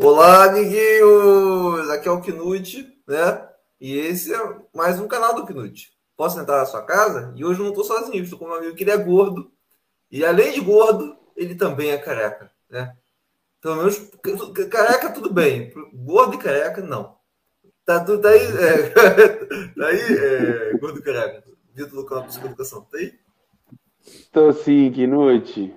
Olá, amiguinhos! Aqui é o Knut, né? E esse é mais um canal do Knut. Posso entrar na sua casa? E hoje eu não estou sozinho, estou com um amigo que ele é gordo. E além de gordo, ele também é careca, né? Pelo menos careca tudo bem. Gordo e careca, não. Tá tudo tá aí, é, tá aí é, gordo e careca. Vitor do Campo de Educação, tá aí? Estou sim, Knut.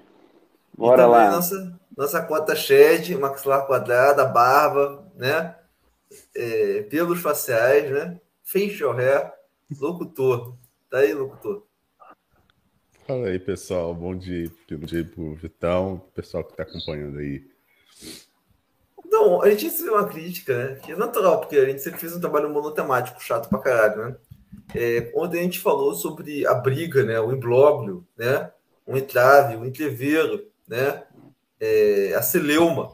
Bora lá. Nossa, nossa cota shed, maxilar quadrada, barba, né? É, pelos faciais, né? Facial hair, locutor. Tá aí, locutor. Fala aí, pessoal. Bom dia. Bom dia pro Vitão, pessoal que está acompanhando aí. Não, a gente recebeu uma crítica, né? Que é natural, porque a gente sempre fez um trabalho monotemático, chato pra caralho, né? É, ontem a gente falou sobre a briga, né? O imbróglio, né? O entrave, o entreveiro, né? É, a celeuma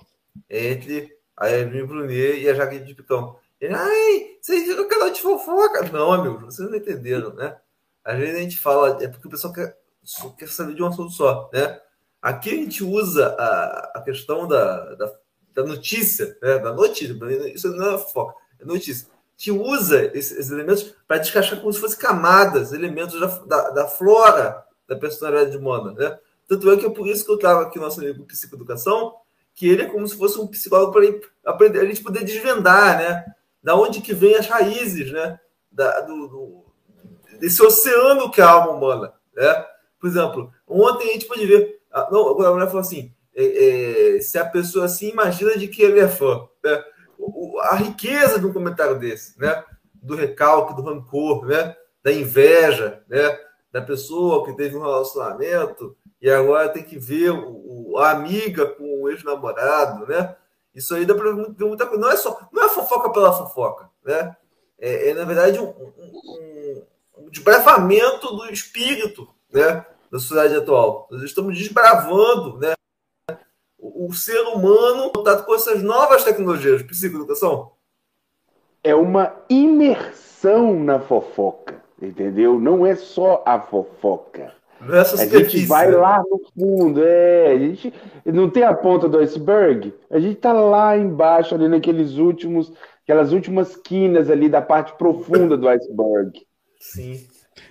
entre a Evelyn Brunet e a Jaque de Picão. Ele, ai, vocês viram o canal de fofoca? Não, amigo, vocês não entenderam, né? Às vezes a gente fala, é porque o pessoal quer, quer saber de um assunto só, né? Aqui a gente usa a, a questão da, da, da notícia, né? da notícia, isso não é fofoca, é notícia. A gente usa esses, esses elementos para descascar como se fossem camadas, elementos da, da, da flora da personalidade humana, né? Tanto é que é por isso que eu trago aqui o nosso amigo Psicoeducação, que ele é como se fosse um psicólogo para a gente poder desvendar, né? Da onde que vem as raízes, né? Da, do, do, desse oceano que é a alma humana, né? Por exemplo, ontem a gente pode ver, não, a mulher falou assim, é, é, se a pessoa assim imagina de que ele é fã, né? O, a riqueza de um comentário desse, né? Do recalque, do rancor, né? Da inveja, né? Da pessoa que teve um relacionamento e agora tem que ver o, o a amiga com o ex-namorado, né? Isso aí dá para ver muita coisa. Não é só, não é fofoca pela fofoca, né? É, é na verdade um, um, um, desbravamento do espírito, né? Da sociedade atual. Nós estamos desbravando, né? O, o ser humano contato com essas novas tecnologias, psicoeducação. É uma imersão na fofoca, entendeu? Não é só a fofoca. Nessa a gente vai né? lá no fundo, é. A gente não tem a ponta do iceberg. A gente tá lá embaixo, ali naqueles últimos, aquelas últimas quinas ali da parte profunda do iceberg. Sim.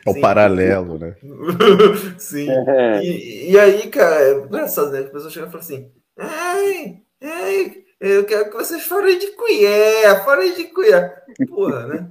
É o Sim. paralelo, né? Sim. É. E, e, aí, cara, é engraçado, né? As pessoas chegam e falam assim: ai, ai, eu quero que vocês falem de colher, falem de colher. Porra, né?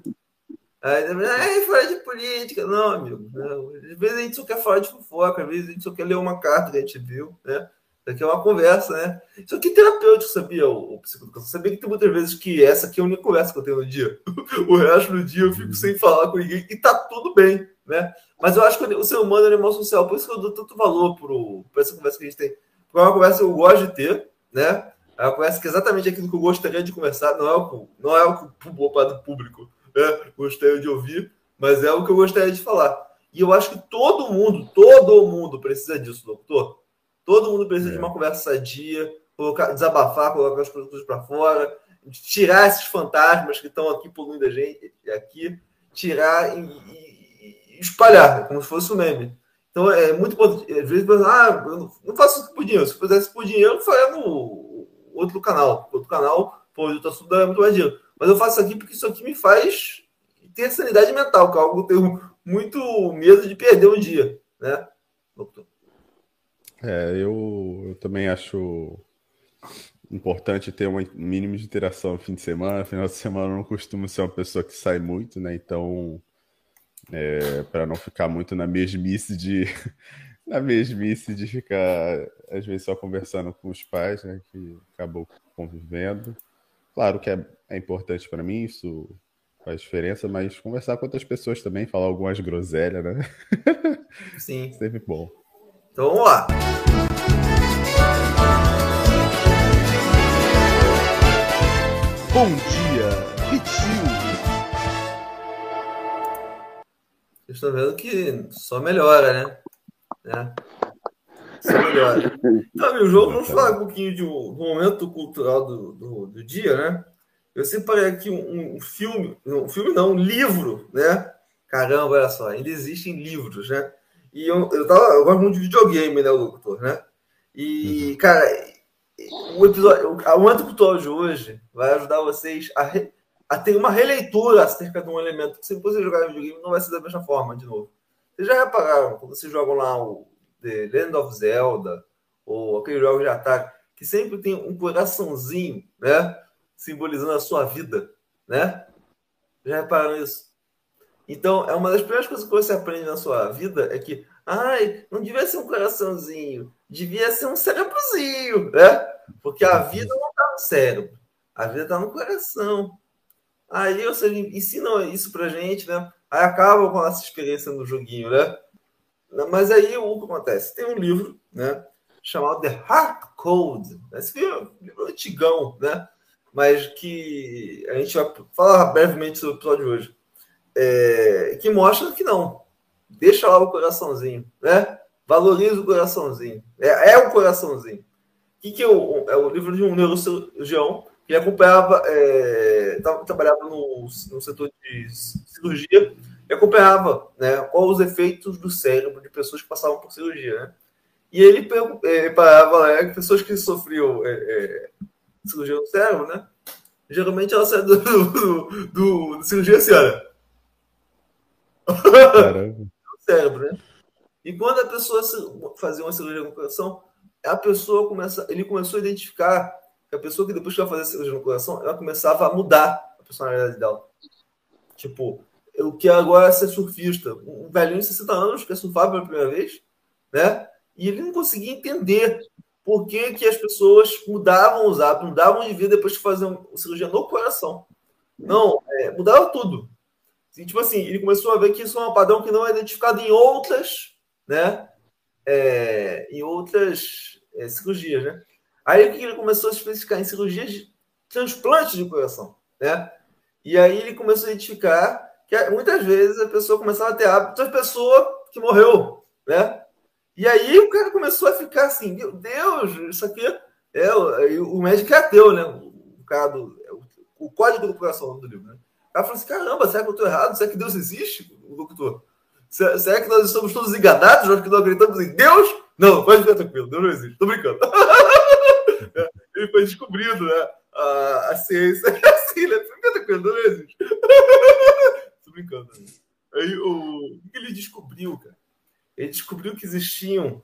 Aí, fora de política. Não, amigo. Não. Às vezes a gente só quer falar de fofoca, às vezes a gente só quer ler uma carta que a gente viu, né? Isso aqui é uma conversa, né? Isso aqui é terapêutico, sabia, o, o psicoeducação? Sabia que tem muitas vezes que essa aqui é a única conversa que eu tenho no dia. o resto do dia eu fico sem falar com ninguém e tá tudo bem, né? Mas eu acho que o ser humano é um animal social, por isso que eu dou tanto valor para essa conversa que a gente tem. Porque é uma conversa que eu gosto de ter, né? É uma conversa que é exatamente aquilo que eu gostaria de conversar, não é o, não é o que o público né? gostaria de ouvir, mas é o que eu gostaria de falar. E eu acho que todo mundo, todo mundo precisa disso, doutor. Todo mundo precisa é. de uma conversa sadia, colocar, desabafar, colocar as coisas para fora, tirar esses fantasmas que estão aqui poluindo a gente, aqui, tirar e, e, e espalhar, como se fosse um meme. Então é muito importante. Às vezes, ah, eu não faço isso por dinheiro. Se eu fizesse por dinheiro, eu faria no outro canal. Outro canal, pô, o assunto é muito mais dinheiro. Mas eu faço aqui porque isso aqui me faz ter sanidade mental, que é algo que eu tenho muito medo de perder um dia, né? É, eu, eu também acho importante ter um mínimo de interação no fim de semana. Final de semana eu não costumo ser uma pessoa que sai muito, né? Então, é, para não ficar muito na mesmice de na mesmice de ficar às vezes só conversando com os pais, né? Que acabou convivendo. Claro que é, é importante para mim, isso faz diferença, mas conversar com outras pessoas também, falar algumas groselhas, né? Sim. Sempre bom. Então vamos lá. Bom dia, Vitinho. Vocês estão vendo que só melhora, né? É. Só melhora. Então, meu jogo, vamos falar um pouquinho de do momento cultural do, do, do, dia, né? Eu separei aqui um, um, filme, um filme não, um livro, né? Caramba, olha só, ainda existem livros, né? E eu, eu, tava, eu gosto muito de videogame, né, doutor, né? E, uhum. cara, o episódio, o momento cultural de hoje vai ajudar vocês a, re, a ter uma releitura acerca de um elemento que se você jogar videogame não vai ser da mesma forma de novo. Vocês já repararam quando vocês jogam lá o The Land of Zelda ou aqueles jogos de ataque que sempre tem um coraçãozinho, né, simbolizando a sua vida, né? Já repararam isso? Então, é uma das primeiras coisas que você aprende na sua vida é que, ai, não devia ser um coraçãozinho, devia ser um cérebrozinho, né? Porque a vida não está no cérebro, a vida está no coração. Aí, ou seja, ensinam isso pra gente, né? Aí acaba com a nossa experiência no joguinho, né? Mas aí o que acontece? Tem um livro, né? Chamado The Heart Code. Esse livro é um livro antigão, né? Mas que a gente vai falar brevemente sobre o episódio de hoje é, que mostra que não. Deixa lá o coraçãozinho, né? Valoriza o coraçãozinho. É, é o coraçãozinho. Que, que é, o, é livro de um neurocirurgião que acompanhava, é, trabalhava no, no setor de cirurgia e acompanhava né, quais os efeitos do cérebro de pessoas que passavam por cirurgia. Né? E ele é, parava né, que pessoas que sofriam é, é, cirurgia no cérebro, né? Geralmente ela sai do, do, do, do cirurgia assim, olha. Caramba. cérebro, né? E quando a pessoa fazia uma cirurgia no coração, a pessoa começa, ele começou a identificar que a pessoa que depois que ela fazia cirurgia no coração, ela começava a mudar a personalidade dela. Tipo, eu quero agora ser surfista. Um velhinho de 60 anos que surfava pela primeira vez, né? E ele não conseguia entender por que, que as pessoas mudavam os hábitos, mudavam de vida depois de fazer cirurgia no coração. Não, é, mudava tudo. E, tipo assim, ele começou a ver que isso é um padrão que não é identificado em outras, né? É, em outras é, cirurgias, né? Aí o que ele começou a especificar em cirurgias de transplante de coração, né? E aí ele começou a identificar que muitas vezes a pessoa começava a ter hábito pessoa que morreu, né? E aí o cara começou a ficar assim, meu Deus, isso aqui é o, o médico é ateu, né? O cara do o código do coração do livro, né? Ela falou assim: caramba, será que eu estou errado? Será que Deus existe, doutor? Será que nós estamos todos enganados? Nós que não acreditamos em Deus? Não, pode ficar tranquilo, Deus não existe. Tô brincando. Ele foi descobrindo, né? A, a ciência é assim, né? Fica tranquilo, Deus não existe. Brincando. Né? Aí o, o que ele descobriu, cara? Ele descobriu que existiam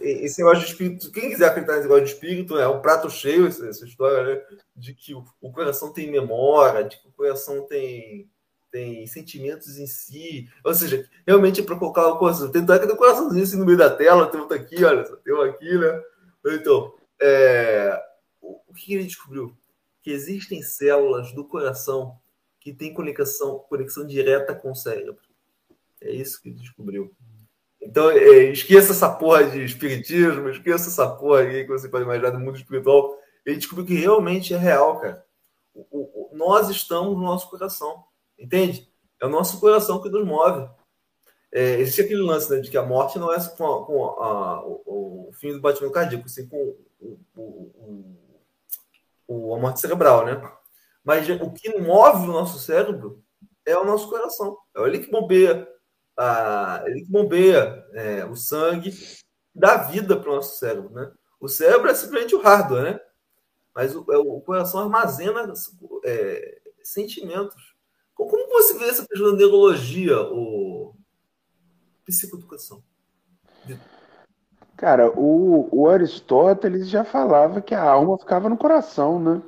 esse negócio de espírito, quem quiser acreditar nesse negócio de espírito, é um prato cheio essa, essa história, né? De que o, o, coração tem memória, de que o coração tem, tem sentimentos em si. Ou seja, realmente é para colocar uma coisa. Tem que ter coraçãozinho assim no meio da tela, tem outro aqui, olha, tem um aqui, né? Então, é, o, o que ele descobriu? Que existem células do coração que têm conexão, conexão direta com o cérebro. É isso que descobriu. Então, é, esqueça essa porra de espiritismo, esqueça essa porra aí que você pode imaginar do mundo espiritual. Ele descobriu que realmente é real, cara. O, o, nós estamos no nosso coração, entende? É o nosso coração que nos move. É, existe aquele lance né, de que a morte não é com, a, com a, o, o, fim do batimento cardíaco, sim com o, a morte cerebral, né? Mas o que move o nosso cérebro é o nosso coração. É ele que bombeia a, ele bombeia é, o sangue, dá vida para o nosso cérebro, né? O cérebro é simplesmente o hardware, né? Mas o, é, o coração armazena é, sentimentos. Como, como você vê essa questão da neurologia, o psicoeducação? Cara, o, o Aristóteles já falava que a alma ficava no coração, né?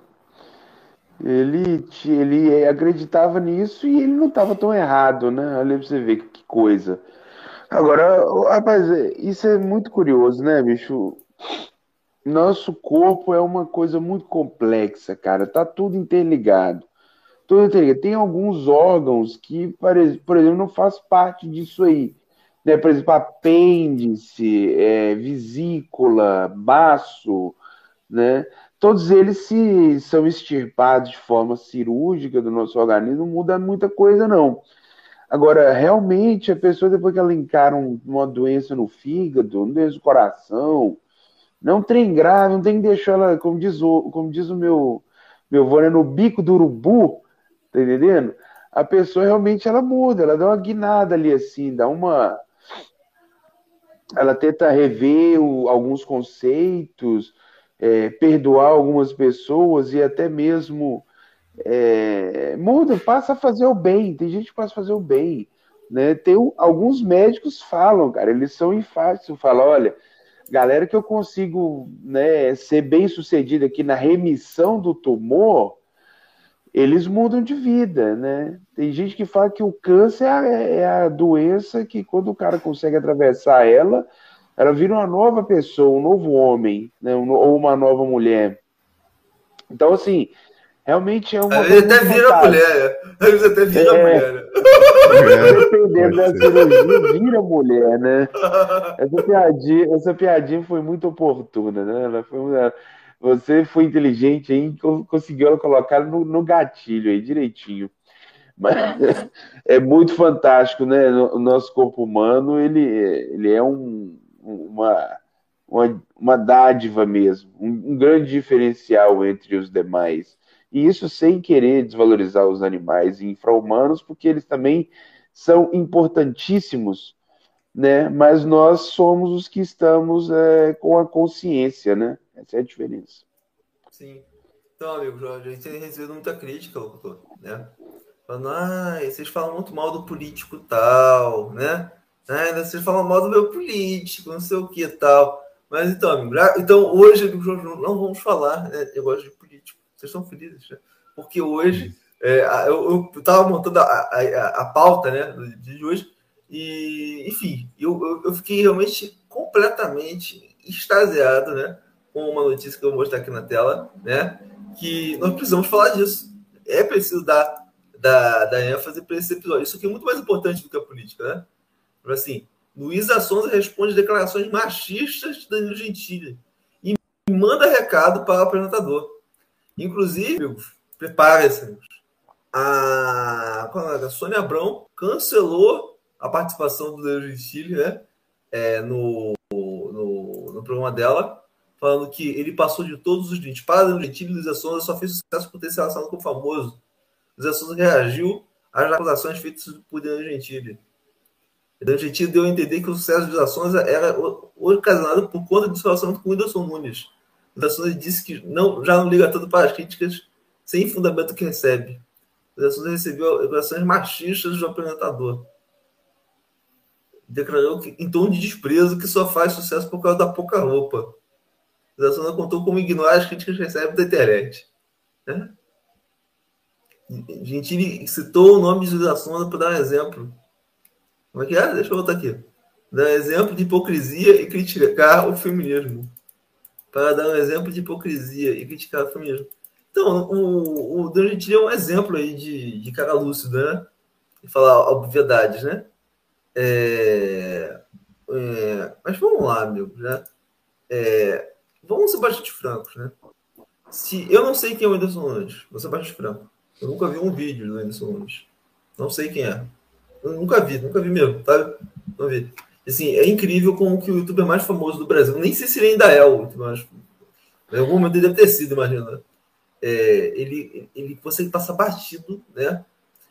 Ele, ele acreditava nisso e ele não estava tão errado, né? Olha pra você ver que coisa. Agora, rapaz, isso é muito curioso, né, bicho? Nosso corpo é uma coisa muito complexa, cara. Tá tudo interligado. Tudo interligado. Tem alguns órgãos que, por exemplo, não faz parte disso aí. Né? Por exemplo, apêndice, é, vesícula, baço, né? Todos eles se são extirpados de forma cirúrgica do nosso organismo, não muda muita coisa, não. Agora, realmente, a pessoa, depois que ela encara uma doença no fígado, uma doença do coração, não tem grave, não tem que deixar ela, como diz o, como diz o meu, meu avô, né, no bico do urubu, tá entendendo? A pessoa realmente ela muda, ela dá uma guinada ali assim, dá uma. Ela tenta rever o, alguns conceitos, é, perdoar algumas pessoas e até mesmo é, muda, passa a fazer o bem. Tem gente que passa a fazer o bem. Né? Tem alguns médicos falam, cara, eles são enfáticos, falam, olha, galera que eu consigo né, ser bem sucedido aqui na remissão do tumor, eles mudam de vida, né? Tem gente que fala que o câncer é a, é a doença que quando o cara consegue atravessar ela, ela vira uma nova pessoa, um novo homem, né? ou uma nova mulher. Então, assim, realmente é uma. Ele até vira mulher. Ele até vira é, mulher. Né? Dependendo da cirurgia, vira mulher, né? Essa piadinha, essa piadinha foi muito oportuna, né? Ela foi, você foi inteligente aí, conseguiu colocar no, no gatilho aí direitinho. Mas é muito fantástico, né? O nosso corpo humano, ele, ele é um, uma, uma, uma dádiva mesmo, um, um grande diferencial entre os demais. E isso sem querer desvalorizar os animais infra-humanos, porque eles também são importantíssimos, né? Mas nós somos os que estamos é, com a consciência, né? Essa é a diferença. Sim. Então, amigo Jorge, a gente tem recebido muita crítica, locutor, né? Falando, ah, vocês falam muito mal do político tal, né? Ah, vocês falam mal do meu político, não sei o que tal. Mas então, amigo, então hoje, não vamos falar né, negócio de político. Vocês estão felizes, né? Porque hoje é, eu estava montando a, a, a, pauta né, de hoje e, enfim, eu, eu, eu fiquei realmente completamente extasiado, né? com uma notícia que eu vou mostrar aqui na tela, né? Que nós precisamos falar disso. É preciso dar, dar, dar ênfase para esse episódio. Isso aqui é muito mais importante do que a política, né? Assim, Luísa Sonza responde declarações machistas de Danilo Gentili e manda recado para o apresentador. Inclusive, prepare-se, a, é a Sônia Abrão cancelou a participação do Danilo Gentili né, é, no, no, no programa dela falando que ele passou de todos os limites. Para o Gentili, Luiz Sonza só fez sucesso por ter se relacionado com o famoso. Luiz Sonza reagiu às acusações feitas por Danilo Gentili. Danilo Gentili deu a entender que o sucesso Luiz Sonza era ocasionado por conta do seu relacionamento com o Whindersson Nunes. Luiz Sonza disse que não, já não liga tanto para as críticas sem fundamento que recebe. Luiz Sonza recebeu acusações machistas do apresentador declarou que, em tom de desprezo que só faz sucesso por causa da pouca roupa. Zassuna contou como ignorar as críticas que recebe da internet. Né? Gentili citou o nome de Zassuna para dar um exemplo. Como é que é? Deixa eu voltar aqui. Dar exemplo de hipocrisia e criticar o feminismo. Para dar um exemplo de hipocrisia e criticar o feminismo. Então, o, o Dan Gentili é um exemplo aí de, de cara lúcido, né? E falar obviedades, né? É, é, mas vamos lá, meu. Né? É, vamos ser bastante francos, né? Se eu não sei quem é o Anderson Nunes, vou ser bastante franco. Eu nunca vi um vídeo do Anderson Nunes. Não sei quem é. Eu nunca vi, nunca vi mesmo, tá? Não vi. Assim, é incrível como que o youtuber mais famoso do Brasil, nem sei se ele ainda é o youtuber mais Em algum momento ele deve ter sido, imagina. É, ele, ele consegue passar batido, né?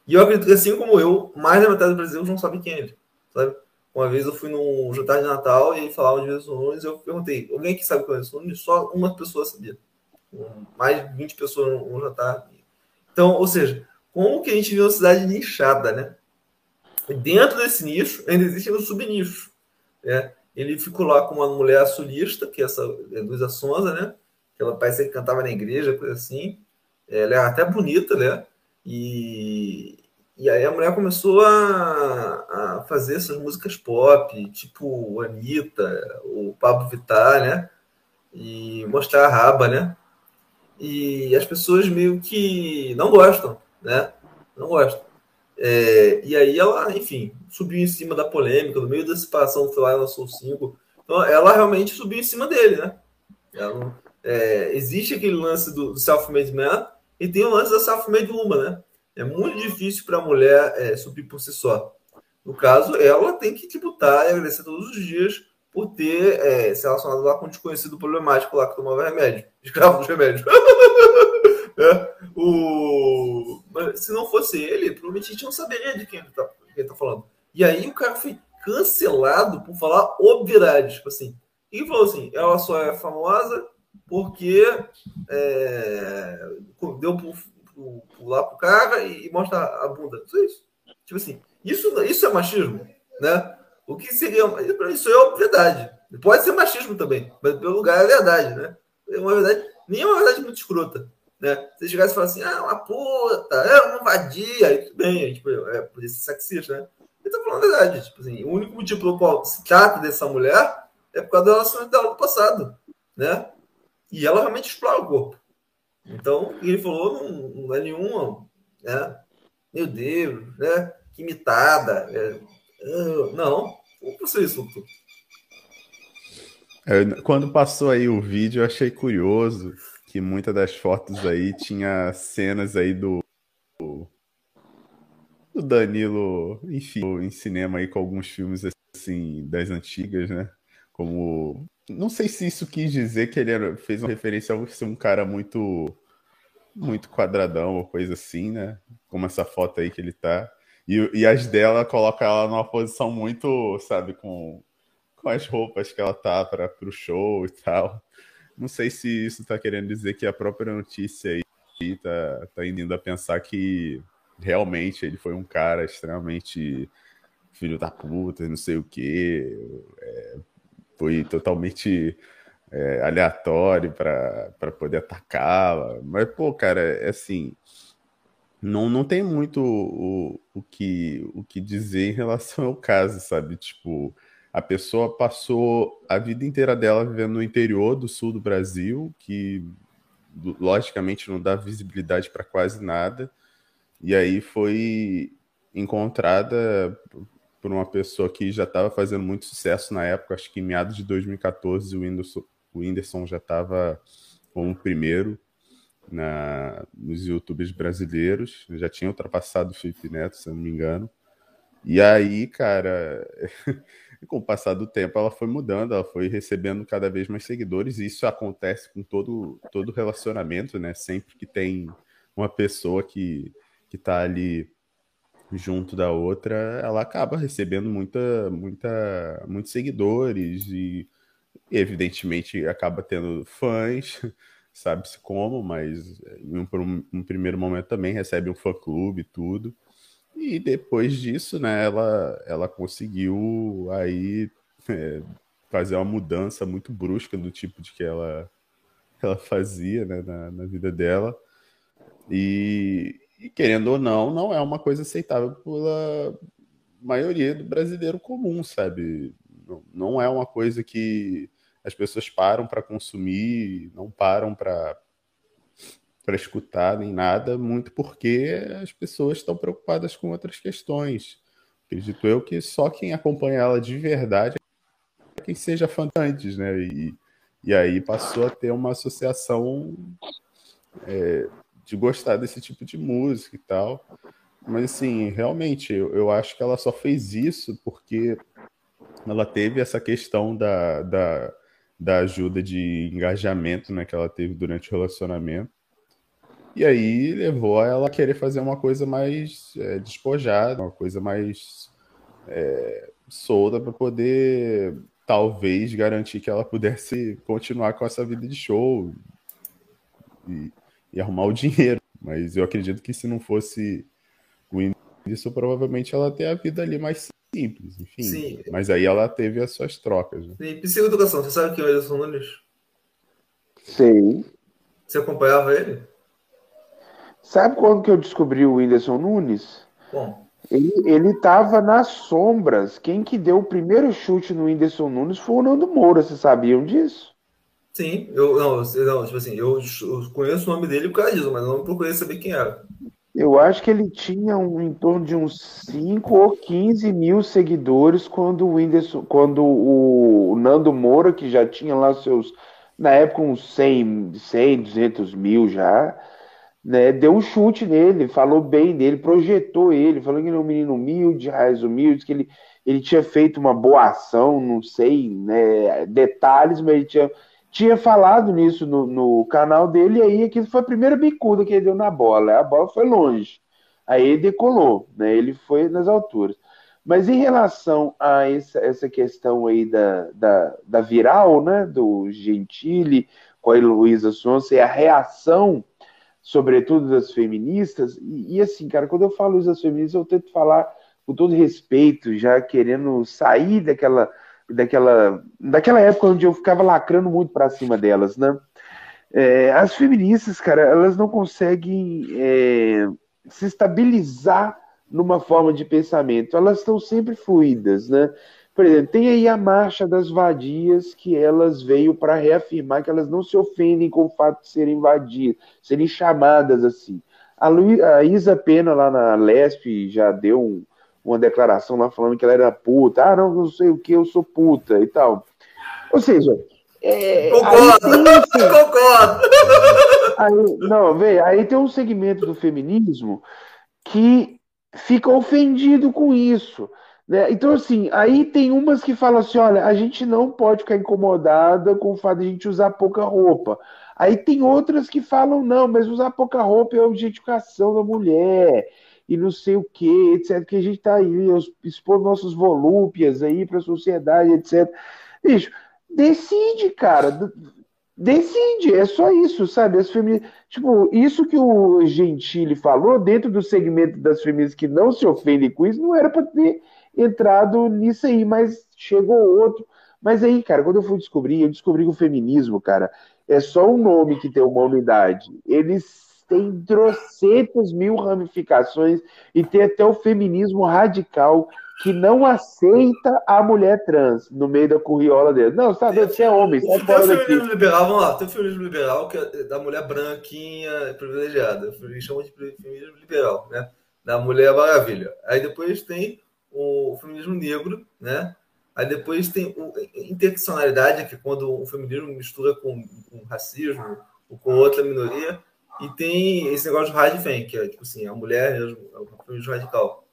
E eu acredito que assim como eu, mais da metade do Brasil não sabe quem é ele, sabe? Uma vez eu fui num jantar de Natal e falava de Wilson Nunes eu perguntei, alguém que sabe quem é Wilson Nunes? Só uma pessoa sabia. Mais de 20 pessoas no jantar. Então, ou seja, como que a gente viu uma cidade nichada, né? Dentro desse nicho ainda existe um subnicho. Né? Ele ficou lá com uma mulher sulista, que é essa é Luísa Sonza, né? Que ela parece que cantava na igreja, coisa assim. Ela é até bonita, né? E, e aí a mulher começou a, a fazer essas músicas pop, tipo Anitta, o Pablo Vittar, né? E mostrar a raba, né? E as pessoas meio que não gostam, né? Não gostam. É, e aí ela, enfim, subiu em cima da polêmica, no meio da separação foi lá e lançou o single. Então ela realmente subiu em cima dele, né? Ela, é, existe aquele lance do, do self-made man e tem o lance da self-made woman, né? É muito difícil para a mulher é, subir por si só. No caso, ela tem que tributar e agradecer todos os dias por ter é, se relacionado lá com um desconhecido problemático lá que tomava remédio, escravo dos remédios. é, o... Se não fosse ele, provavelmente a gente não saberia de quem ele está tá falando. E aí o cara foi cancelado por falar obviedades. Tipo assim, e falou assim: ela só é famosa porque é, deu pro, pro, pro, lá pro cara e, mostra a bunda. Isso é isso. Tipo assim, isso, isso é machismo, né? O que seria. Isso é verdade. Pode ser machismo também, mas pelo lugar é verdade, né? É uma verdade, nem é uma verdade muito escrota. Né? Se chegasse e falasse assim, ah, uma puta, é uma vadia, aí tudo bem, tipo, é por isso sexista, né? Ele tá falando a verdade. Tipo assim, o único motivo pelo qual se trata dessa mulher é por causa do relacionamento dela do passado, né? E ela realmente explora o corpo. Então, ele falou não, não é nenhum, né? Meu Deus, né? Que imitada. É, uh, não, como você isso, doutor? Quando passou aí o vídeo, eu achei curioso que muitas das fotos aí tinha cenas aí do, do Danilo, enfim, em cinema aí com alguns filmes assim das antigas, né? Como não sei se isso quis dizer que ele era, fez uma referência a ser um cara muito muito quadradão ou coisa assim, né? Como essa foto aí que ele tá. E, e as dela coloca ela numa posição muito, sabe, com, com as roupas que ela tá para o show e tal. Não sei se isso está querendo dizer que a própria notícia aí tá, tá indo a pensar que realmente ele foi um cara extremamente filho da puta, não sei o que, é, foi totalmente é, aleatório para poder atacá-la. Mas, pô, cara, é assim, não, não tem muito o, o, que, o que dizer em relação ao caso, sabe? Tipo, a pessoa passou a vida inteira dela vivendo no interior do sul do Brasil, que logicamente não dá visibilidade para quase nada, e aí foi encontrada por uma pessoa que já estava fazendo muito sucesso na época, acho que em meados de 2014 o Whindersson, o Whindersson já estava como primeiro na, nos youtubers brasileiros, já tinha ultrapassado o Felipe Neto, se não me engano. E aí, cara, com o passar do tempo, ela foi mudando, ela foi recebendo cada vez mais seguidores, e isso acontece com todo, todo relacionamento, né? Sempre que tem uma pessoa que, que tá ali junto da outra, ela acaba recebendo muita, muita, muitos seguidores e, evidentemente, acaba tendo fãs, sabe-se como, mas em um, um, primeiro momento também recebe um fã-clube e tudo. E depois disso, né, ela, ela conseguiu aí é, fazer uma mudança muito brusca do tipo de que ela, ela fazia né, na, na vida dela. E, e, querendo ou não, não é uma coisa aceitável pela maioria do brasileiro comum, sabe? Não, não é uma coisa que as pessoas param para consumir, não param para para escutar nem nada, muito porque as pessoas estão preocupadas com outras questões. Acredito eu que só quem acompanha ela de verdade é quem seja fã antes, né? E, e aí passou a ter uma associação é, de gostar desse tipo de música e tal. Mas assim, realmente, eu, eu acho que ela só fez isso porque ela teve essa questão da, da, da ajuda de engajamento né, que ela teve durante o relacionamento. E aí levou a ela querer fazer uma coisa mais é, despojada, uma coisa mais é, solta para poder talvez garantir que ela pudesse continuar com essa vida de show e, e arrumar o dinheiro. Mas eu acredito que se não fosse o isso provavelmente ela teria a vida ali mais simples, enfim. Sim. Mas aí ela teve as suas trocas. Né? Sim, psicoeducação, você sabe quem é o Edson Nunes? Sei. Você acompanhava ele? Sabe quando que eu descobri o Whindersson Nunes? Bom. Ele, ele tava nas sombras. Quem que deu o primeiro chute no Whindersson Nunes foi o Nando Moura, vocês sabiam disso? Sim, eu não, não tipo assim, eu, eu conheço o nome dele por causa disso, mas não procurei saber quem era. Eu acho que ele tinha um, em torno de uns 5 ou 15 mil seguidores quando o Whindersson, quando o Nando Moura, que já tinha lá seus, na época, uns 100, 100 200 mil já, né, deu um chute nele, falou bem dele, projetou ele, falou que ele é um menino humilde, raiz humilde, que ele, ele tinha feito uma boa ação, não sei né, detalhes, mas ele tinha, tinha falado nisso no, no canal dele, e aí aquilo foi a primeira bicuda que ele deu na bola, a bola foi longe, aí decolou, né, ele foi nas alturas. Mas em relação a essa, essa questão aí da, da, da viral, né, do Gentili, com a Heloísa Sonsa e a reação, sobretudo das feministas. E, e, assim, cara, quando eu falo isso das feministas, eu tento falar com todo respeito, já querendo sair daquela, daquela, daquela época onde eu ficava lacrando muito para cima delas, né? É, as feministas, cara, elas não conseguem é, se estabilizar numa forma de pensamento, elas estão sempre fluídas, né? Por exemplo, tem aí a marcha das vadias que elas veio para reafirmar que elas não se ofendem com o fato de serem vadias, serem chamadas assim. A, Lu, a Isa Pena lá na Lesp já deu um, uma declaração lá falando que ela era puta. Ah, não, não sei o que, eu sou puta e tal. Ou seja, é, concordo, tem, concordo. Aí, não, vê, aí tem um segmento do feminismo que fica ofendido com isso. Né? Então, assim, aí tem umas que falam assim: olha, a gente não pode ficar incomodada com o fato de a gente usar pouca roupa. Aí tem outras que falam: não, mas usar pouca roupa é objetificação da mulher e não sei o que, etc. Que a gente tá aí expor nossos volúpias aí para a sociedade, etc. Bicho, decide, cara. Decide, é só isso, sabe? As feministas, tipo, isso que o Gentili falou, dentro do segmento das feministas que não se ofendem com isso, não era para ter entrado nisso aí, mas chegou outro. Mas aí, cara, quando eu fui descobrir, eu descobri que o feminismo, cara, é só um nome que tem uma unidade. Eles têm trocentas mil ramificações e tem até o feminismo radical que não aceita a mulher trans no meio da curriola dele. Não, você tá doido, você é homem, daqui. Tem o feminismo liberal, vamos lá, tem o feminismo liberal que é da mulher branquinha privilegiada. Eles chamam de feminismo liberal, né? Da mulher maravilha. Aí depois tem o feminismo negro, né? Aí depois tem a interseccionalidade, que é quando o feminismo mistura com, com racismo ou com outra minoria. E tem esse negócio de radifem, que é tipo assim, a mulher é o feminismo radical.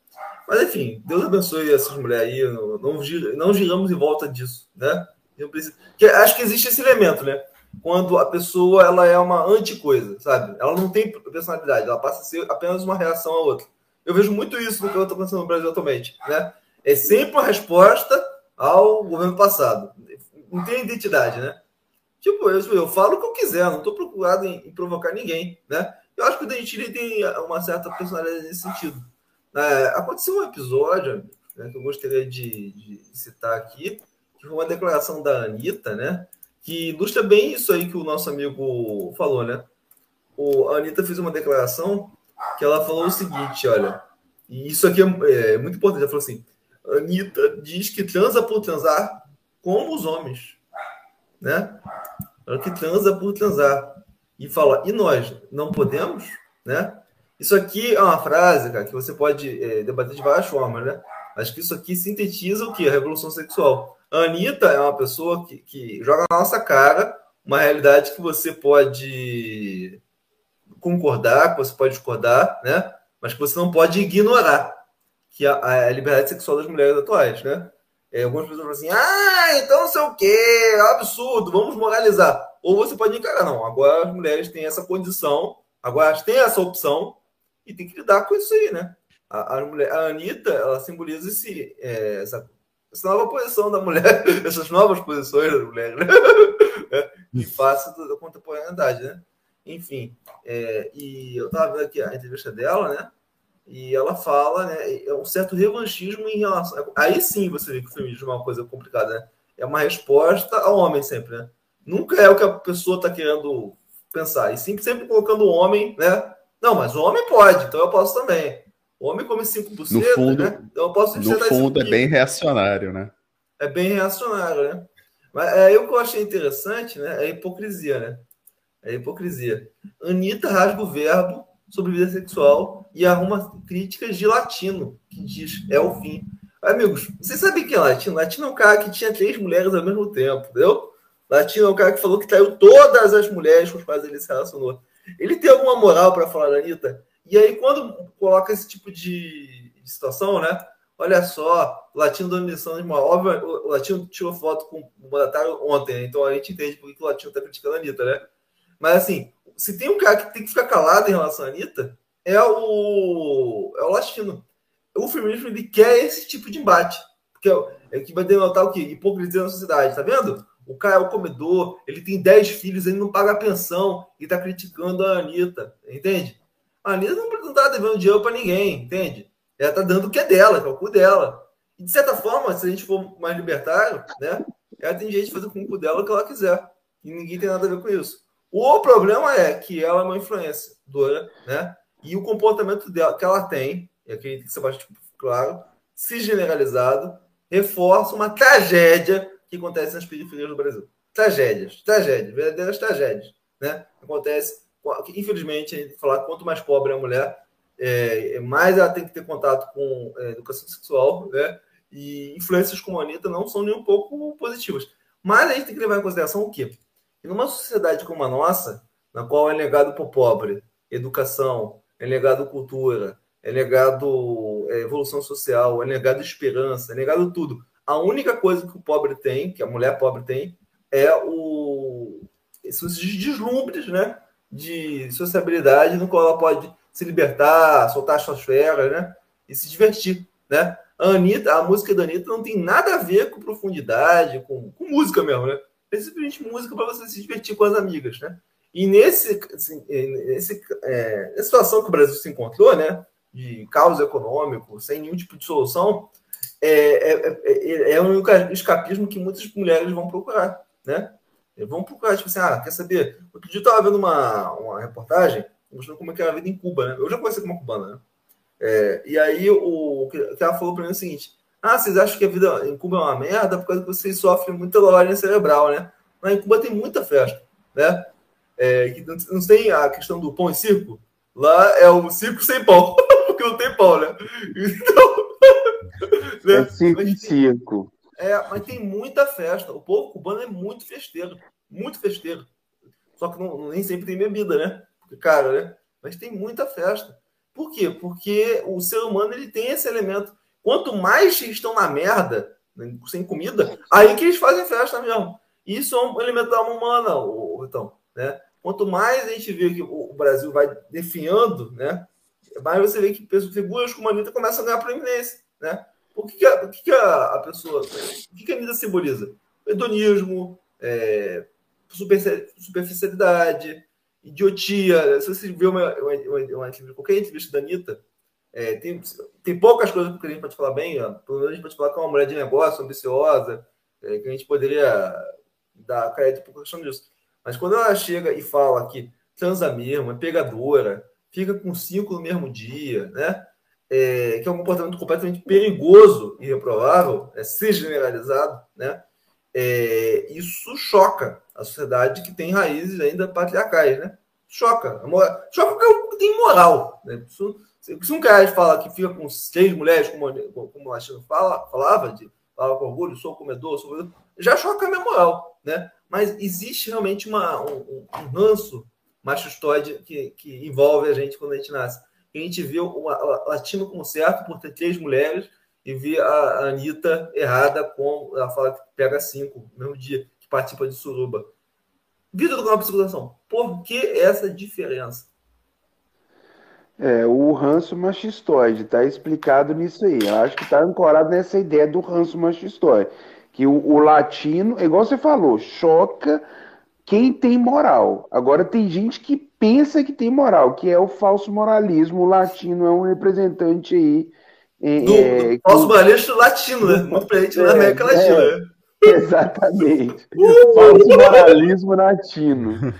Mas enfim, Deus abençoe essas mulheres aí. Não, não, não giramos em volta disso, né? Que, acho que existe esse elemento, né? Quando a pessoa ela é uma anti-coisa, sabe? Ela não tem personalidade, ela passa a ser apenas uma reação a outra. Eu vejo muito isso no que estou pensando no Brasil atualmente, né? É sempre uma resposta ao governo passado. Não tem identidade, né? Tipo, eu, eu falo o que eu quiser, não estou procurado em, em, provocar ninguém, né? Eu acho que o Dentini tem uma certa personalidade nesse sentido. É, aconteceu um episódio né, que eu gostaria de, de, citar aqui, que foi uma declaração da Anitta, né? Que ilustra bem isso aí que o nosso amigo falou, né? O, a Anitta fez uma declaração que ela falou o seguinte, olha, e isso aqui é, é muito importante, ela falou assim, Anitta diz que transa por transar como os homens, né? Ela que transa por transar. E fala, e nós não podemos, né? Isso aqui é uma frase, cara, que você pode é, debater de várias formas, né? Acho que isso aqui sintetiza o que? A revolução sexual. A Anitta é uma pessoa que, que joga na nossa cara uma realidade que você pode concordar, que você pode discordar, né? Mas que você não pode ignorar, que a, a liberdade sexual das mulheres atuais, né? É, algumas pessoas falam assim, ah, então não sei o quê, é absurdo, vamos moralizar. Ou você pode encarar, não, agora as mulheres têm essa condição, agora elas têm essa opção, e tem que lidar com isso aí, né? A, a, mulher, a Anitta, ela simboliza esse, é, essa, essa nova posição da mulher, essas novas posições da mulher, né? em face da contemporaneidade, né? Enfim, é, e eu estava vendo aqui a entrevista dela, né? E ela fala, né? É um certo revanchismo em relação. Aí sim você vê que o feminismo é uma coisa complicada, né? É uma resposta ao homem sempre, né? Nunca é o que a pessoa está querendo pensar. E sempre, sempre colocando o homem, né? Não, mas o homem pode, então eu posso também. O homem come 5%, no fundo, né? Então eu posso No fundo é bem reacionário, né? É bem reacionário, né? Mas é, o que eu achei interessante, né? É a hipocrisia, né? É hipocrisia. Anitta rasga o verbo sobre vida sexual e arruma críticas de latino, que diz é o fim. Amigos, vocês sabem quem é latino? Latino é um cara que tinha três mulheres ao mesmo tempo, entendeu? Latino é um cara que falou que traiu todas as mulheres com as quais ele se relacionou. Ele tem alguma moral para falar da Anitta? E aí, quando coloca esse tipo de, situação, né? Olha só, o Latino dando lição de uma óbvia. O Latino tirou foto com o mandatário ontem, né? então a gente entende por que o Latino está criticando a Anitta, né? Mas assim, se tem um cara que tem que ficar calado em relação à Anitta, é o, é o Latino. O feminismo ele quer esse tipo de embate. Porque é, é que vai denotar o quê? Hipocrisia na sociedade, tá vendo? O cara é o comedor, ele tem 10 filhos, ele não paga pensão e tá criticando a Anitta, entende? A Anitta não, não tá devendo dinheiro para ninguém, entende? Ela tá dando o que é dela, que é o cu dela. E de certa forma, se a gente for mais libertário, né? Ela tem jeito de fazer com o cu dela o que ela quiser. E ninguém tem nada a ver com isso. O problema é que ela é uma influenciadora, né? E o comportamento dela, que ela tem, e aqui tem que ser bastante claro, se generalizado, reforça uma tragédia que acontece nas periferias do Brasil. Tragédias, tragédias, verdadeiras tragédias, né? Acontece, infelizmente, a gente falar quanto mais pobre é a mulher, é, mais ela tem que ter contato com é, educação sexual, né? E influências como a Anitta não são nem um pouco positivas. Mas a gente tem que levar em consideração o quê? Que numa sociedade como a nossa, na qual é negado para o pobre educação, é negado cultura, é negado é, evolução social, é negado esperança, é negado tudo. A única coisa que o pobre tem, que a mulher pobre tem, é o esses deslumbres, né? De sociabilidade no qual ela pode se libertar, soltar as suas feras, né? E se divertir, né? A Anitta, a música da Anitta não tem nada a ver com profundidade, com, com música mesmo, né? É simplesmente música para você se divertir com as amigas, né? E nesse, assim, nesse, é, situação que o Brasil se encontrou, né? De caos econômico, sem nenhum tipo de solução, é, é, é, é um escapismo que muitas mulheres vão procurar, né? Vão procurar, tipo assim, ah, quer saber? Outro dia eu estava vendo uma, uma reportagem mostrando como é que era a vida em Cuba, né? Eu já conheci como cubana, né? É, e aí o que ela falou para mim é o seguinte: ah, vocês acham que a vida em Cuba é uma merda por causa que vocês sofrem muita lavagem cerebral, né? Mas em Cuba tem muita festa, né? É, não, tem a questão do pão e circo. Lá é o circo sem pão, porque não tem pão, né? Então. né? É circo e circo. É, mas tem muita festa. O povo cubano é muito festeiro. Muito festeiro. Só que não, nem sempre tem bebida, né? Porque, cara, né? Mas tem muita festa. Por quê? Porque o ser humano ele tem esse elemento. Quanto mais estão na merda, né, sem comida, aí que eles fazem festa mesmo. Isso é um elemento da alma humana, então, né? Quanto mais a gente vê que o Brasil vai definhando, né? Mais você vê que figuras como a Anitta começam a ganhar proeminência, né? O que, que, a, o que, que a, a, pessoa. O que, que a Anitta simboliza? Hedonismo, é, superficialidade, idiotia. Se você vê uma, uma, uma, uma entrevista da Anitta, é, tem, tem poucas coisas que a gente pode falar bem. Ó. Pelo menos a gente pode falar que é uma mulher de negócio, ambiciosa, é, que a gente poderia dar crédito por questão disso. Mas quando ela chega e fala que transa mesmo, é pegadora, fica com cinco no mesmo dia, né? É, que é um comportamento completamente perigoso e reprovável, é, se generalizado, né? É, isso choca a sociedade que tem raízes ainda patriarcais, né? Choca. Choca porque tem moral. Né? Se, um cara fala que fica com seis mulheres, como, como o Latino fala, falava, de, falava com orgulho, sou comedor, sou comedor, já choca a minha moral, né? Mas existe realmente uma, um, um ranço machistoide que, que envolve a gente quando a gente nasce. A gente vê o latino como certo por ter três mulheres e vê a Anitta errada com ela fala que pega cinco no mesmo dia, que participa de suruba. Vida do canal Psicologação, por que essa diferença? É, o ranço machistoide, está explicado nisso aí. Eu acho que está ancorado nessa ideia do ranço machistoide. Que o, o latino, igual você falou, choca quem tem moral. Agora tem gente que pensa que tem moral, que é o falso moralismo. O latino é um representante aí. É, do, é, do falso moralismo latino, né? Muito presente é, na América Latina. É, né? exatamente. Falso moralismo latino.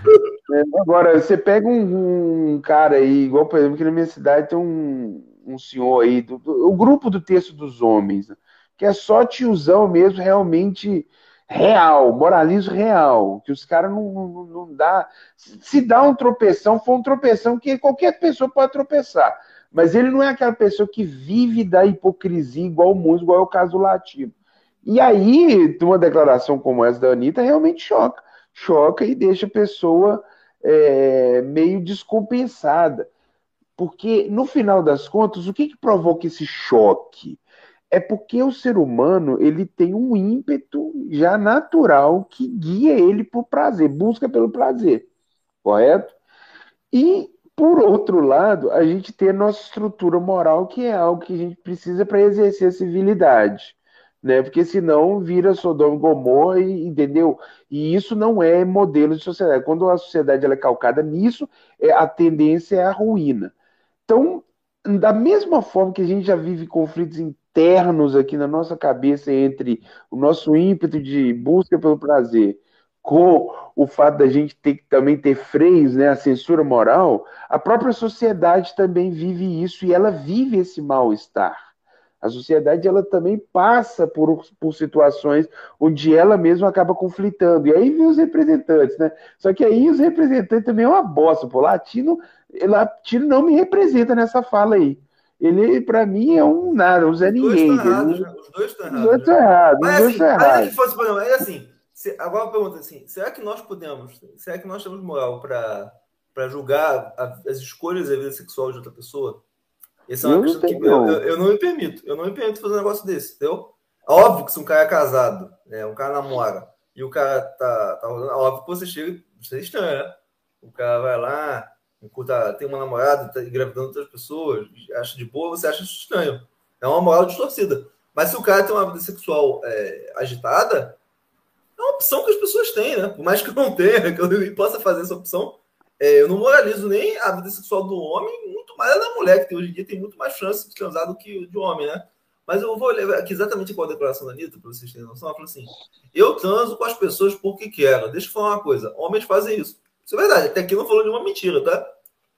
É, agora, você pega um, um, cara aí, igual, por exemplo, que na minha cidade tem um, um senhor aí, do, do, o grupo do texto dos homens, né? que é só tiozão mesmo, realmente real, moralismo real, que os caras não, não, não dá. Se dá um tropeção, foi um tropeção que qualquer pessoa pode tropeçar. Mas ele não é aquela pessoa que vive da hipocrisia igual músico, igual é o caso do latino. E aí, uma declaração como essa da Anitta realmente choca. Choca e deixa a pessoa é, meio descompensada. Porque, no final das contas, o que, que provoca esse choque? é porque o ser humano ele tem um ímpeto já natural que guia ele por prazer, busca pelo prazer, correto? E por outro lado, a gente tem a nossa estrutura moral, que é algo que a gente precisa para exercer a civilidade. Né? Porque senão vira Sodoma e Gomorra, e, entendeu? E isso não é modelo de sociedade. Quando a sociedade ela é calcada nisso, é, a tendência é a ruína. Então, da mesma forma que a gente já vive conflitos internos aqui na nossa cabeça entre o nosso ímpeto de busca pelo prazer com o fato da gente ter que também ter freios, né, a censura moral, a própria sociedade também vive isso e ela vive esse mal-estar. A sociedade ela também passa por, por situações onde ela mesma acaba conflitando. E aí vem os representantes, né? Só que aí os representantes também é uma bosta. Pô, latino, latino não me representa nessa fala aí. Ele, para mim, é um nada, um Zé Ninguém. Os dois estão errados. Os dois estão errados. Mas, os dois assim, estão errados. ainda que fosse, exemplo, é assim, se, agora pergunta assim, será que nós podemos, será que nós temos moral para julgar a, as escolhas da vida sexual de outra pessoa? Essa é uma Eu questão que eu, não. eu, eu não me permito. Eu não me permito fazer um negócio desse, entendeu? Óbvio que se um cara é casado, né, um cara namora, e o cara tá, tá rolando, óbvio que você chega, você é estranho, né? O cara vai lá, tá, tem uma namorada, tá engravidando outras pessoas, acha de boa, você acha isso estranho. É uma moral distorcida. Mas se o cara tem uma vida sexual é, agitada, é uma opção que as pessoas têm, né? Por mais que eu não tenha, que eu possa fazer essa opção, é, eu não moralizo nem a vida sexual do homem, muito mais a da mulher, que hoje em dia tem muito mais chance de transar do que de homem, né? Mas eu vou ler aqui exatamente qual a declaração da Anitta, para vocês terem noção. Ela falou assim: eu transo com as pessoas porque quero. Deixa eu falar uma coisa: homens fazem isso. Isso é verdade. Até aqui não falou de uma mentira, tá?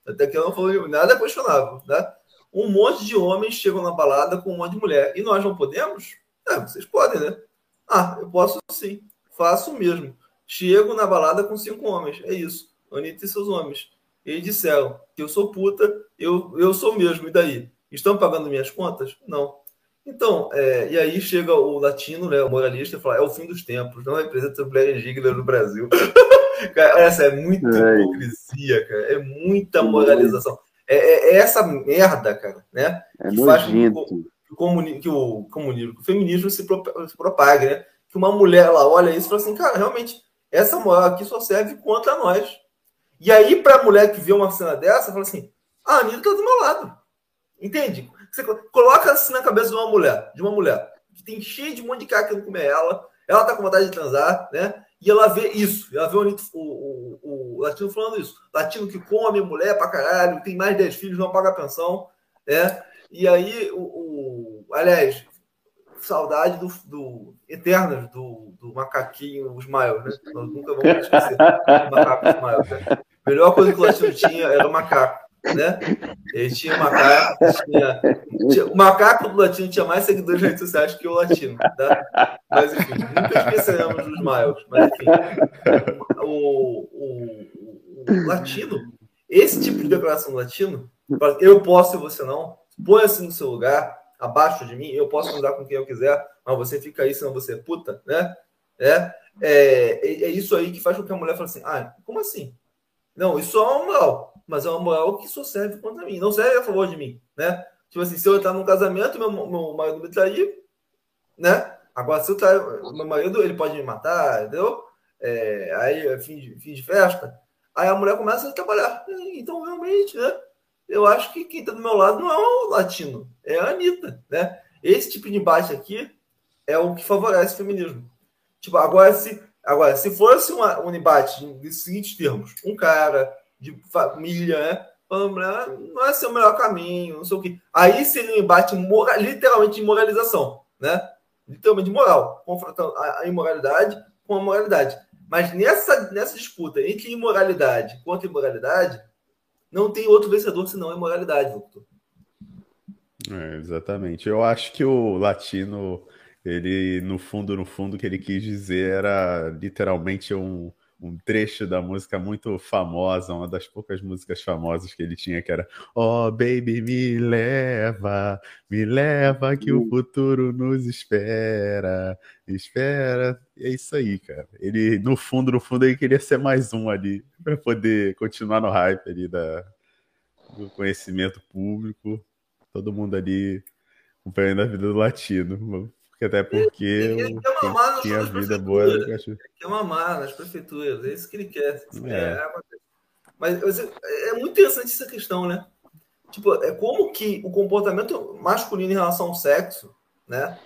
Até aqui não falou de nada é questionável, tá? Um monte de homens chegam na balada com um monte de mulher. E nós não podemos? É, vocês podem, né? Ah, eu posso sim. Faço mesmo. Chego na balada com cinco homens. É isso. Anitta e seus homens. Eles disseram que eu sou puta, eu, eu sou mesmo. E daí? Estão pagando minhas contas? Não. Então, é, e aí chega o latino, né, o moralista, e fala: é o fim dos tempos, não representa mulheres dignas no Brasil. cara, essa é muita É. hipocrisia, cara. É muita moralização. É, é- é essa merda, cara, né? É que faz com nojento. que o, comuni- que o comunismo, que o feminismo se, pro- se propague, né? Que uma mulher ela olha isso e fala assim, cara, realmente, essa moral aqui só serve contra nós. E aí, pra mulher que vê uma cena dessa, fala assim: ah, a Anitta tá do meu lado. Entende? Você co- coloca assim na cabeça de uma mulher, de uma mulher, que tem cheio de um monte de cara querendo comer ela, ela tá com vontade de transar, né? E ela vê isso, ela vê o, Anitta- o, o, o latino falando isso. Latino que come mulher pra caralho, tem mais de 10 filhos, não paga pensão, né? E aí, o, o- aliás, saudade do, do eternas do, do macaquinho Ismael, né? Nós nunca vamos esquecer do macaco Ismael. Né? A melhor coisa que o latino tinha era o macaco, né? Ele tinha macaco, tinha, tinha- o macaco do latino tinha mais seguidores nas redes sociais que o latino, tá? Mas enfim, nunca esqueceremos dos Ismael. Mas enfim, o, o- o- o latino, esse tipo de declaração do latino, eu posso e você não, põe-se no seu lugar, abaixo de mim, eu posso andar com quem eu quiser, mas você fica aí, senão você é puta, né? É, é, é isso aí que faz com que a mulher fale assim, ah, como assim? Não, isso é uma moral, mas é uma moral que só serve contra mim, não serve a favor de mim, né? Tipo assim, se eu entrar num casamento, meu, meu marido me trair, né? Agora, se eu trair meu marido, ele pode me matar, entendeu? É, aí, é fim de, fim de festa, aí a mulher começa a trabalhar. Então, realmente, né? Eu acho que quem tá do meu lado não é o latino, é a Anitta, né? Esse tipo de embate aqui é o que favorece o feminismo. Tipo, agora se, agora, se fosse uma, um embate de seguintes termos, um cara de família, né? "Ah, não é ser o melhor caminho, não sei o quê. Aí seria um embate mora- literalmente de moralização, né? Literalmente moral, confrontando a, a imoralidade com a moralidade. Mas nessa, nessa disputa entre imoralidade contra imoralidade, não tem outro vencedor senão a imoralidade, Victor. É, exatamente. Eu acho que o latino, ele, no fundo, no fundo, o que ele quis dizer era literalmente um, um trecho da música muito famosa, uma das poucas músicas famosas que ele tinha, que era Oh, baby, me leva, me leva que o futuro nos espera, espera. E é isso aí, cara. Ele, no fundo, no fundo, ele queria ser mais um ali, para poder continuar no hype ali da, do conhecimento público todo mundo ali acompanhando a vida do latino. Até porque Ele- ele quer mamar nas tinha vida boa o cachorro. quer mamar nas prefeituras, é isso que ele quer. É. É, acontece. mas, mas é, é muito interessante essa questão, né? Tipo, é como que o comportamento masculino em relação ao sexo, né?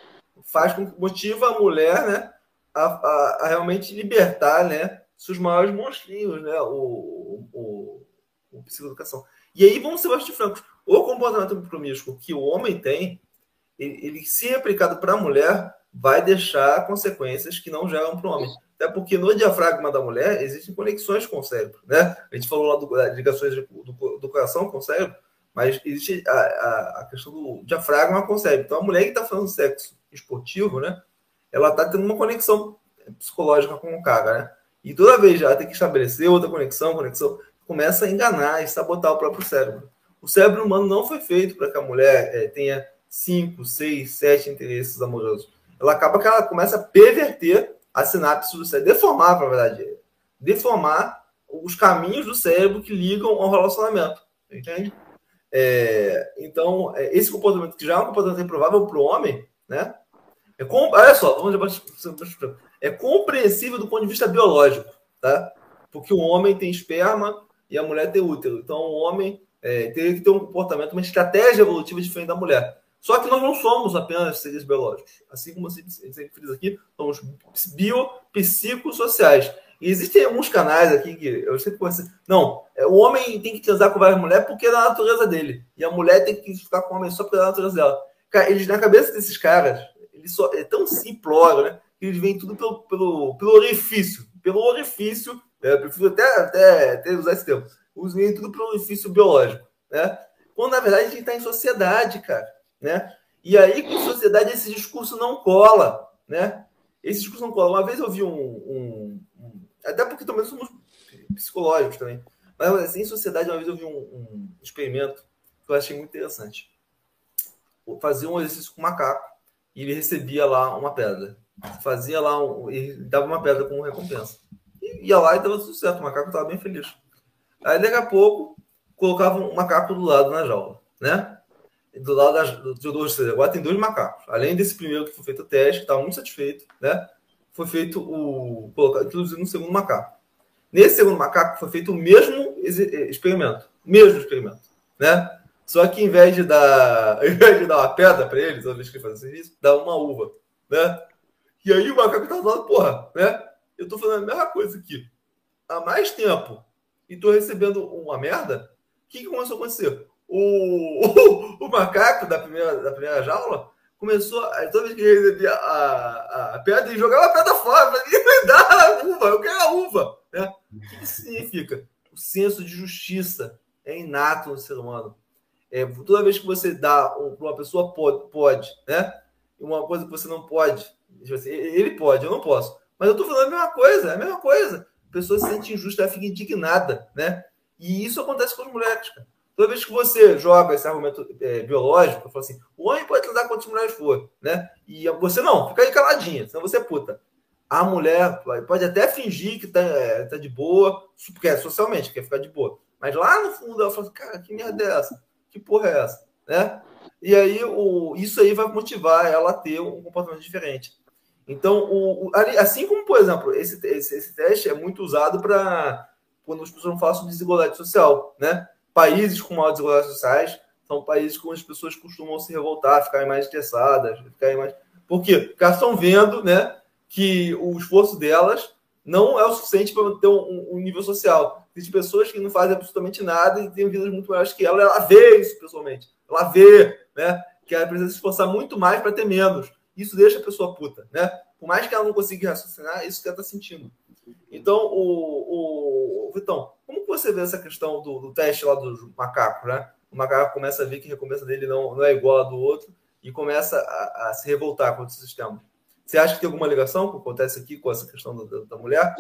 faz com que motiva a mulher, né, a, a, a realmente libertar, né, seus maiores monstrinhos, né, o, o, o psicoeducação. E aí vamos ser bastante francos. O comportamento promíscuo que o homem tem, ele, ele se aplicado para a mulher, vai deixar consequências que não geram para o homem. Até porque no diafragma da mulher existem conexões com o cérebro, né? A gente falou lá do, das ligações do, do, do, coração com o cérebro, mas existe a, a, a, questão do diafragma com o cérebro. Então a mulher que está fazendo sexo esportivo, né? Ela está tendo uma conexão psicológica com o cara, né? E toda vez ela tem que estabelecer outra conexão, conexão, começa a enganar e sabotar o próprio cérebro. O cérebro humano não foi feito para que a mulher é, tenha cinco, seis, sete interesses amorosos. Ela acaba que ela começa a perverter a sinapse do cérebro, deformar, na verdade, deformar os caminhos do cérebro que ligam ao relacionamento, entende? É, então, é, esse comportamento que já é um comportamento reprovável para o homem, né? É olha só, vamos é compreensível do ponto de vista biológico, tá? Porque o homem tem esperma e a mulher tem útero. Então, o homem é, que ter um comportamento, uma estratégia evolutiva diferente da mulher. Só que nós não somos apenas seres biológicos. Assim como você sempre frisa aqui, somos biopsicossociais. E existem alguns canais aqui que eu sempre conheço. Não, é, o homem tem que transar com várias mulheres porque é da natureza dele. E a mulher tem que ficar com o homem só porque é da natureza dela. Cara, eles, na cabeça desses caras, eles só, é tão simplório, né? Que eles veem tudo pelo, pelo, pelo orifício. Pelo orifício. Né? Eu prefiro até, até, até usar esse termo. Veem tudo pelo orifício biológico. Né? Quando, na verdade, a gente está em sociedade, cara né? E aí, com sociedade, esse discurso não cola, né? Esse discurso não cola. Uma vez eu vi um... um, um até porque também somos psicológicos também. Mas, assim, em sociedade, uma vez eu vi um, um experimento que eu achei muito interessante. Fazia um exercício com um macaco e ele recebia lá uma pedra. Fazia lá, um, e dava uma pedra como recompensa. E ia lá e dava tudo certo. O macaco estava bem feliz. Aí, daqui a pouco, colocava um macaco do lado na jaula, né? Do lado das, do, do, agora tem dois macacos. Além desse primeiro que foi feito o teste, estava muito satisfeito, né? Foi feito o. introduzido um segundo macaco. Nesse segundo macaco foi feito o mesmo experimento. Mesmo experimento, né? Só que em vez de dar, invés de dar uma pedra para eles, toda vez que ele faz serviço, dá uma uva, né? E aí o macaco tá do lado, porra, né? Eu tô fazendo a mesma coisa aqui há mais tempo e tô recebendo uma merda. O que, que começou a acontecer? O, o, o, macaco da primeira, da primeira jaula começou, toda vez que ele recebia a, a pedra, ele jogava a pedra fora. Me dá a uva, eu quero a uva. Né? O que significa? O senso de justiça é inato no ser humano. É, toda vez que você dá para uma pessoa pode, pode, né? Uma coisa que você não pode. Tipo assim, ele pode, eu não posso. Mas eu estou falando a mesma coisa, é a mesma coisa. A pessoa se sente injusta, ela fica indignada, né? E isso acontece com as mulheres, cara. Toda vez que você joga esse argumento é, biológico, fala assim, o homem pode transar quantas mulheres for, né? E você não, fica aí caladinha, senão você é puta. A mulher pode até fingir que tá, é, tá de boa, porque é socialmente, quer ficar de boa. Mas lá no fundo ela fala, assim, cara, que merda é essa? Que porra é essa? Né? E aí o, isso aí vai motivar ela a ter um comportamento diferente. Então, o, o, assim como, por exemplo, esse, esse, esse teste é muito usado para quando as pessoas falam sobre desigualdade social, né? Países com maiores desigualdades sociais são países onde as pessoas costumam se revoltar, ficarem mais estressadas, ficarem mais. Por quê? Porque elas estão vendo né, que o esforço delas não é o suficiente para ter um, um, nível social. Existem pessoas que não fazem absolutamente nada e têm vidas muito maiores que ela, ela vê isso pessoalmente. Ela vê né, que ela precisa se esforçar muito mais para ter menos. Isso deixa a pessoa puta. Né? Por mais que ela não consiga raciocinar, isso que ela está sentindo. Então, o, o Vitão, como você vê essa questão do, do teste lá do macaco, né? O macaco começa a ver que a recompensa dele não, não é igual a do outro e começa a, a se revoltar contra o sistema. Você acha que tem alguma ligação que acontece aqui com essa questão da, da mulher?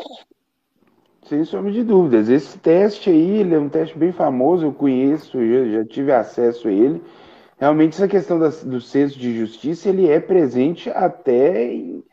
Sem sombra de dúvidas. Esse teste aí, ele é um teste bem famoso, eu conheço, eu já tive acesso a ele. Realmente, essa questão da, do senso de justiça, ele é presente até em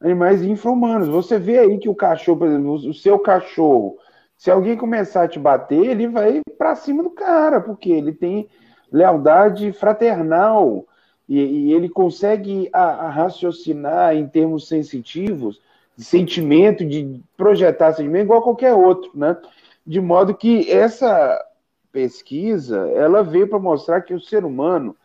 animais infra-humanos. Você vê aí que o cachorro, por exemplo, o seu cachorro, se alguém começar a te bater, ele vai para cima do cara, porque ele tem lealdade fraternal e, e ele consegue a, a raciocinar em termos sensitivos, de sentimento, de projetar sentimento igual a qualquer outro, né? De modo que essa pesquisa, ela veio para mostrar que o ser humano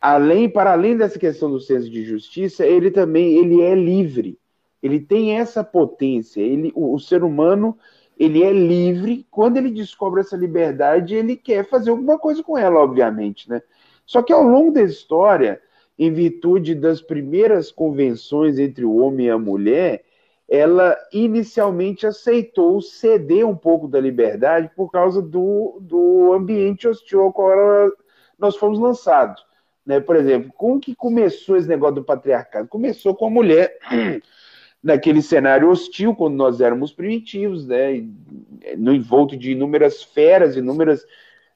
além, para além dessa questão do senso de justiça, ele também ele é livre. Ele tem essa potência. Ele, o, o ser humano ele é livre. Quando ele descobre essa liberdade, ele quer fazer alguma coisa com ela, obviamente, né? Só que ao longo da história, em virtude das primeiras convenções entre o homem e a mulher, ela inicialmente aceitou ceder um pouco da liberdade por causa do, do ambiente hostil ao qual ela, nós fomos lançados. Né? Por exemplo, como que começou esse negócio do patriarcado? Começou com a mulher naquele cenário hostil, quando nós éramos primitivos, né? no envolto de inúmeras feras, inúmeras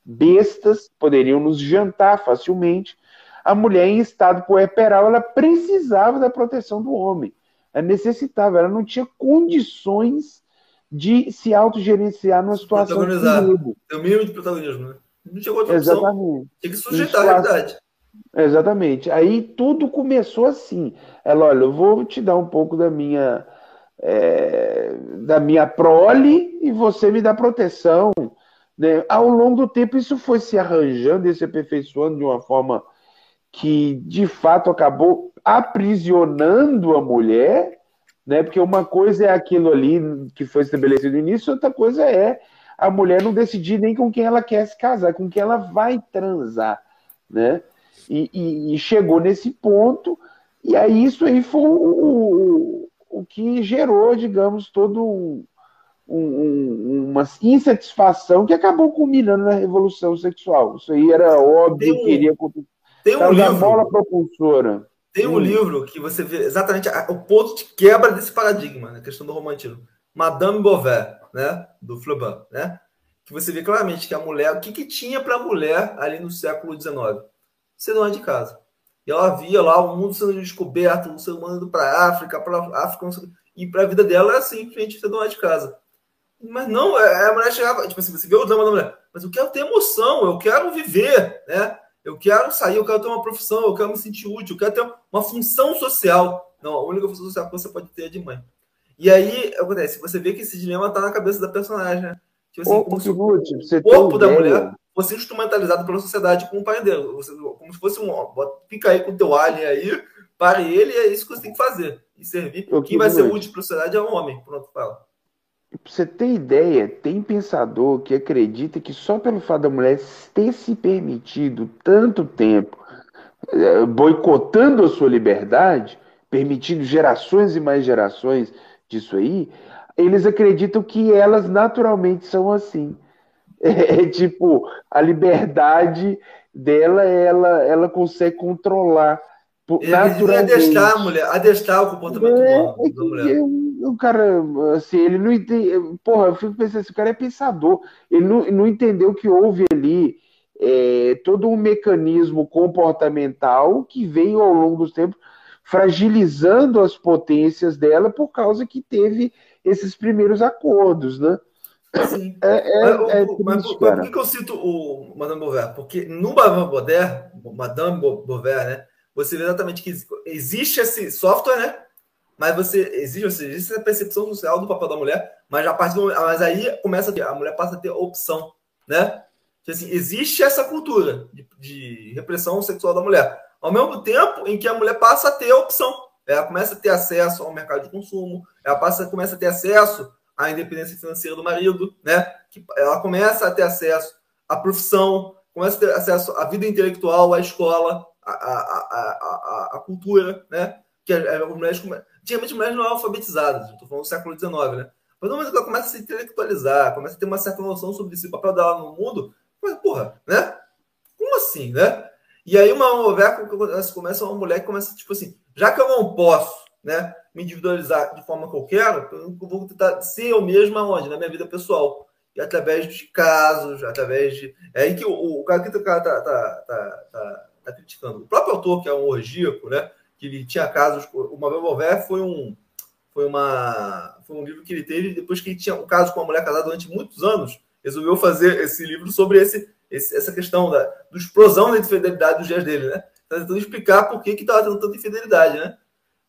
bestas, poderiam nos jantar facilmente. A mulher em estado puerperal, ela precisava da proteção do homem. Ela necessitava, ela não tinha condições de se autogerenciar numa situação de perigo. Tem o mínimo de protagonismo, né? Não tinha outra Exatamente. opção. Tinha que sujeitar a realidade. Exatamente. Aí tudo começou assim. Ela, olha, eu vou te dar um pouco da minha é, da minha prole e você me dá proteção. Né? Ao longo do tempo, isso foi se arranjando e se aperfeiçoando de uma forma que, de fato, acabou aprisionando a mulher, né? porque uma coisa é aquilo ali que foi estabelecido no início, outra coisa é a mulher não decidir nem com quem ela quer se casar, com quem ela vai transar. Né? E, e, e chegou nesse ponto, e aí isso aí foi o, o, o que gerou, digamos, todo um, um, uma insatisfação que acabou culminando na revolução sexual. Isso aí era óbvio que iria acontecer. Tem um livro, bola propulsora. Tem um hum. livro que você vê exatamente o ponto de quebra desse paradigma, na né, questão do romantismo. Madame Bovary, né, do Flaubert, né, que você vê claramente que a mulher, o que, que tinha para a mulher ali no século XIX? Ser dona de casa. E ela via lá o mundo sendo descoberto, o ser humano indo para a África, para África, e para a vida dela era simplesmente ser dona de casa. Mas não, é, a mulher chegava, tipo assim, você vê o drama da mulher, mas eu quero ter emoção, eu quero viver, né? Eu quero sair, eu quero ter uma profissão, eu quero me sentir útil, eu quero ter uma função social. Não, a única função social que você pode ter é de mãe. E aí, acontece, você vê que esse dilema tá na cabeça da personagem, né? Tipo assim, como se o corpo da mulher fosse instrumentalizado pela sociedade como pai dele. Você, como se fosse um. Fica aí com o teu alien aí, pare ele, e é isso que você tem que fazer. E servir. Quem vai ser útil para a sociedade é o homem. Pronto, fala. Pra você ter ideia, tem pensador que acredita que só pelo fato da mulher ter se permitido tanto tempo eh, boicotando a sua liberdade, permitindo gerações e mais gerações disso aí, eles acreditam que elas naturalmente são assim. É, é tipo, a liberdade dela, ela, ela consegue controlar naturalmente. Adestrar a mulher, adestrar o comportamento é, humano é da mulher. o cara, assim, ele não entende. Porra, eu fico pensando, esse cara é pensador. Ele não, não entendeu que houve ali é, todo um mecanismo comportamental que veio ao longo dos tempos fragilizando as potências dela por causa que teve esses primeiros acordos, né? Sim. É, é, mas, é triste, mas por, por, que eu cito o Madame Bovary? Porque no Madame Bovary, Madame Bovary, né? você vê exatamente que existe esse software, né? Mas você existe, ou seja, existe essa percepção social do papel da mulher, mas a partir do, mas aí começa a, a mulher passa a ter opção, né? Tipo assim, existe essa cultura de, de, repressão sexual da mulher, ao mesmo tempo em que a mulher passa a ter opção, ela começa a ter acesso ao mercado de consumo, ela passa, começa a ter acesso à independência financeira do marido, né? Ela começa a ter acesso à profissão, começa a ter acesso à vida intelectual, à escola, a, a, a, a, cultura, né? Que as mulheres, antigamente mulheres não eram alfabetizadas, estou falando do século XIX, né? Mas no momento que ela começa a se intelectualizar, começa a ter uma certa noção sobre o papel dela no mundo, mas, porra, né? Como assim, né? E aí uma mulher começa uma mulher que começa, tipo assim, já que eu não posso, né, me individualizar de forma que eu quero, eu vou tentar ser eu mesma onde? Na minha vida pessoal. E através de casos, através de. É aí que o, o cara que tá, tá, tá, tá está criticando. O próprio autor, que é um orgíaco, né? Que ele tinha casos. O Mabel Bover foi um, foi, uma, foi um livro que ele teve depois que ele tinha um caso com uma mulher casada durante muitos anos. Resolveu fazer esse livro sobre esse, esse essa questão da do explosão da infidelidade dos dias dele, né? Está tentando explicar por que estava tendo tanta infidelidade, né?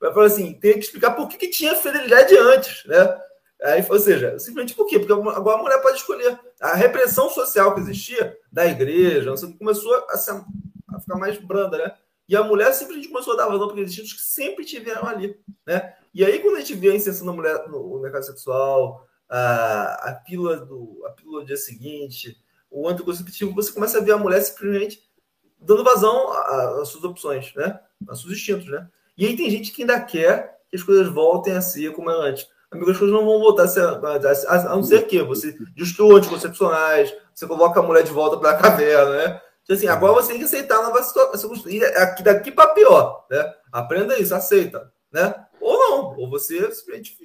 Vai falar assim, tem que explicar por que, que tinha fidelidade antes, né? Aí, ou seja, simplesmente por quê? Porque agora a mulher pode escolher. A repressão social que existia da igreja, começou a se a ficar mais branda, né? E a mulher simplesmente começou a dar vazão para instintos que sempre tiveram ali, né? E aí, quando a gente vê a inserção da mulher no mercado sexual, a, a, pílula do, a pílula do dia seguinte, o anticonceptivo, você começa a ver a mulher simplesmente dando vazão às suas opções, né? Aos seus instintos, né? E aí tem gente que ainda quer que as coisas voltem a ser como era antes. Amigo, as coisas não vão voltar a ser, a, a não ser que você destrua anticoncepcionais, você coloca a mulher de volta para a caverna, né? Então, assim, agora você tem que aceitar a nova situação. Daqui, daqui para pior, né? Aprenda isso, aceita, né? Ou não, ou você simplesmente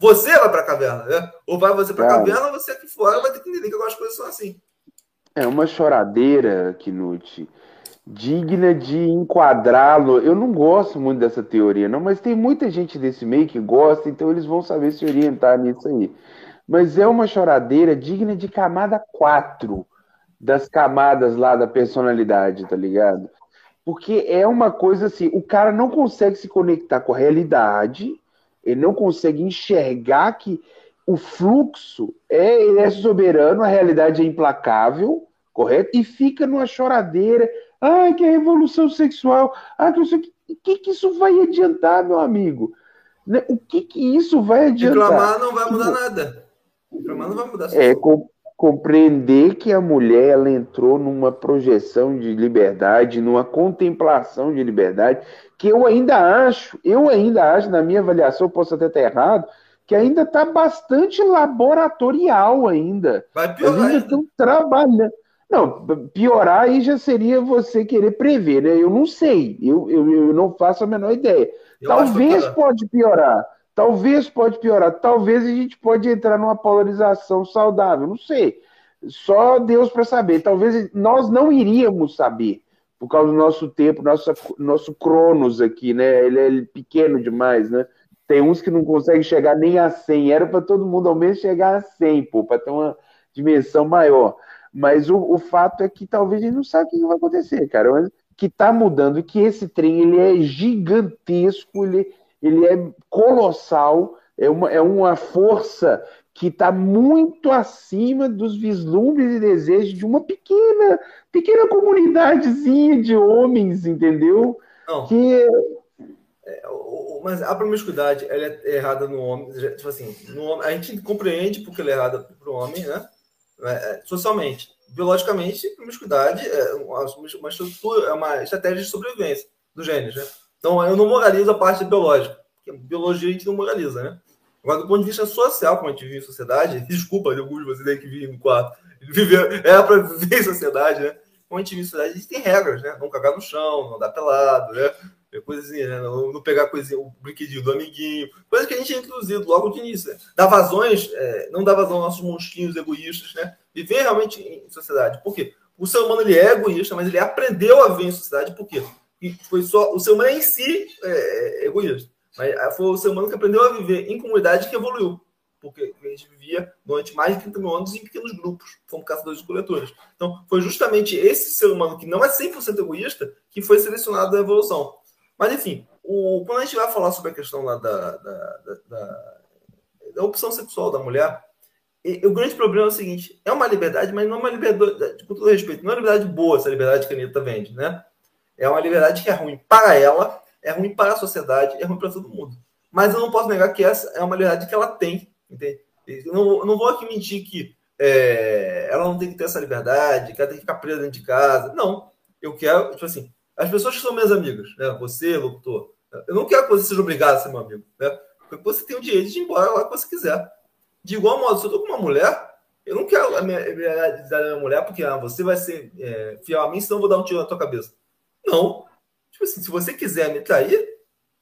você vai para a caverna, né? Ou vai você para a caverna, ou você aqui fora vai ter que entender que algumas coisas são assim. É uma choradeira, Knut, digna de enquadrá-lo. Eu não gosto muito dessa teoria, não, mas tem muita gente desse meio que gosta, então eles vão saber se orientar nisso aí. Mas é uma choradeira digna de camada 4 das camadas lá da personalidade, tá ligado? Porque é uma coisa assim, o cara não consegue se conectar com a realidade, ele não consegue enxergar que o fluxo é, ele é soberano, a realidade é implacável, correto? E fica numa choradeira, ah, que é revolução sexual, ah, que não sei o que, que isso vai adiantar, meu amigo? Né, o que que isso vai adiantar? Reclamar não vai mudar nada. Reclamar não vai mudar. É, com, compreender que a mulher ela entrou numa projeção de liberdade, numa contemplação de liberdade, que eu ainda acho, eu ainda acho, na minha avaliação, posso até estar errado, que ainda está bastante laboratorial ainda. Vai piorar. Eles ainda estão trabalhando. Não, piorar aí já seria você querer prever, né? Eu não sei, eu, eu, eu não faço a menor ideia. Eu Talvez pode piorar. Talvez pode piorar, talvez a gente pode entrar numa polarização saudável, não sei. Só Deus para saber. Talvez nós não iríamos saber, por causa do nosso tempo, nosso, nosso cronos aqui, né? Ele é pequeno demais, né? Tem uns que não conseguem chegar nem a 100. Era para todo mundo ao menos chegar a 100, pô, para ter uma dimensão maior. Mas o, o fato é que talvez a gente não sabe o que vai acontecer, cara. Mas que está mudando, que esse trem ele é gigantesco, ele, ele é colossal, é uma, é uma força que está muito acima dos vislumbres e desejos de uma pequena, pequena comunidadezinha de homens, entendeu? Não. Que é, mas a promiscuidade ela é errada no homem, tipo assim, no homem, a gente compreende porque ela é errada para o homem, né? É, socialmente, biologicamente, promiscuidade é uma, estrutura, é uma estratégia de sobrevivência do genes, né? Então, eu não moralizo a parte biológica. Porque biologia a gente não moraliza, né? Agora, do ponto de vista social, como a gente vive em sociedade, desculpa, alguns de vocês aí que vivem no quarto, viver, é para viver em sociedade, né? Como a gente vive em sociedade, a gente tem regras, né? Não cagar no chão, não dar pelado, né? Coisinha, né? Não, não pegar coisinha, o brinquedinho do amiguinho, coisa que a gente tinha introduzido logo de início, né? Dar vazões, é, não dar vazão aos nossos monstrinhos egoístas, né? Viver realmente em sociedade. Por quê? O ser humano ele é egoísta, mas ele aprendeu a viver em sociedade, por quê? E foi só o ser humano em si é, é egoísta. Mas ah, foi o ser humano que aprendeu a viver em comunidade que evoluiu. Porque a gente vivia durante mais de 30 mil anos em pequenos grupos, como caçadores e coletores. Então, foi justamente esse ser humano que não é 100% egoísta que foi selecionado da evolução. Mas, enfim, o, quando a gente vai falar sobre a questão lá da, da, da, da opção sexual da mulher, e, o grande problema é o seguinte: é uma liberdade, mas não é uma liberdade, com todo respeito, não é uma liberdade boa essa liberdade que a Anitta vende, né? É uma liberdade que é ruim para ela é ruim para a sociedade, é ruim para todo mundo. Mas eu não posso negar que essa é uma liberdade que ela tem, entende? Eu não, não vou aqui mentir que é, ela não tem que ter essa liberdade, que ela tem que ficar presa dentro de casa. Não. Eu quero, tipo assim, as pessoas que são minhas amigas, né? Você, locutor, eu não quero que você seja obrigado a ser meu amigo, né? Porque você tem o direito de ir embora lá que você quiser. De igual modo, se eu tô com uma mulher, eu não quero a minha liberdade da minha mulher porque ah, você vai ser é, fiel a mim, senão eu vou dar um tiro na tua cabeça. Não. Tipo assim, se você quiser me trair,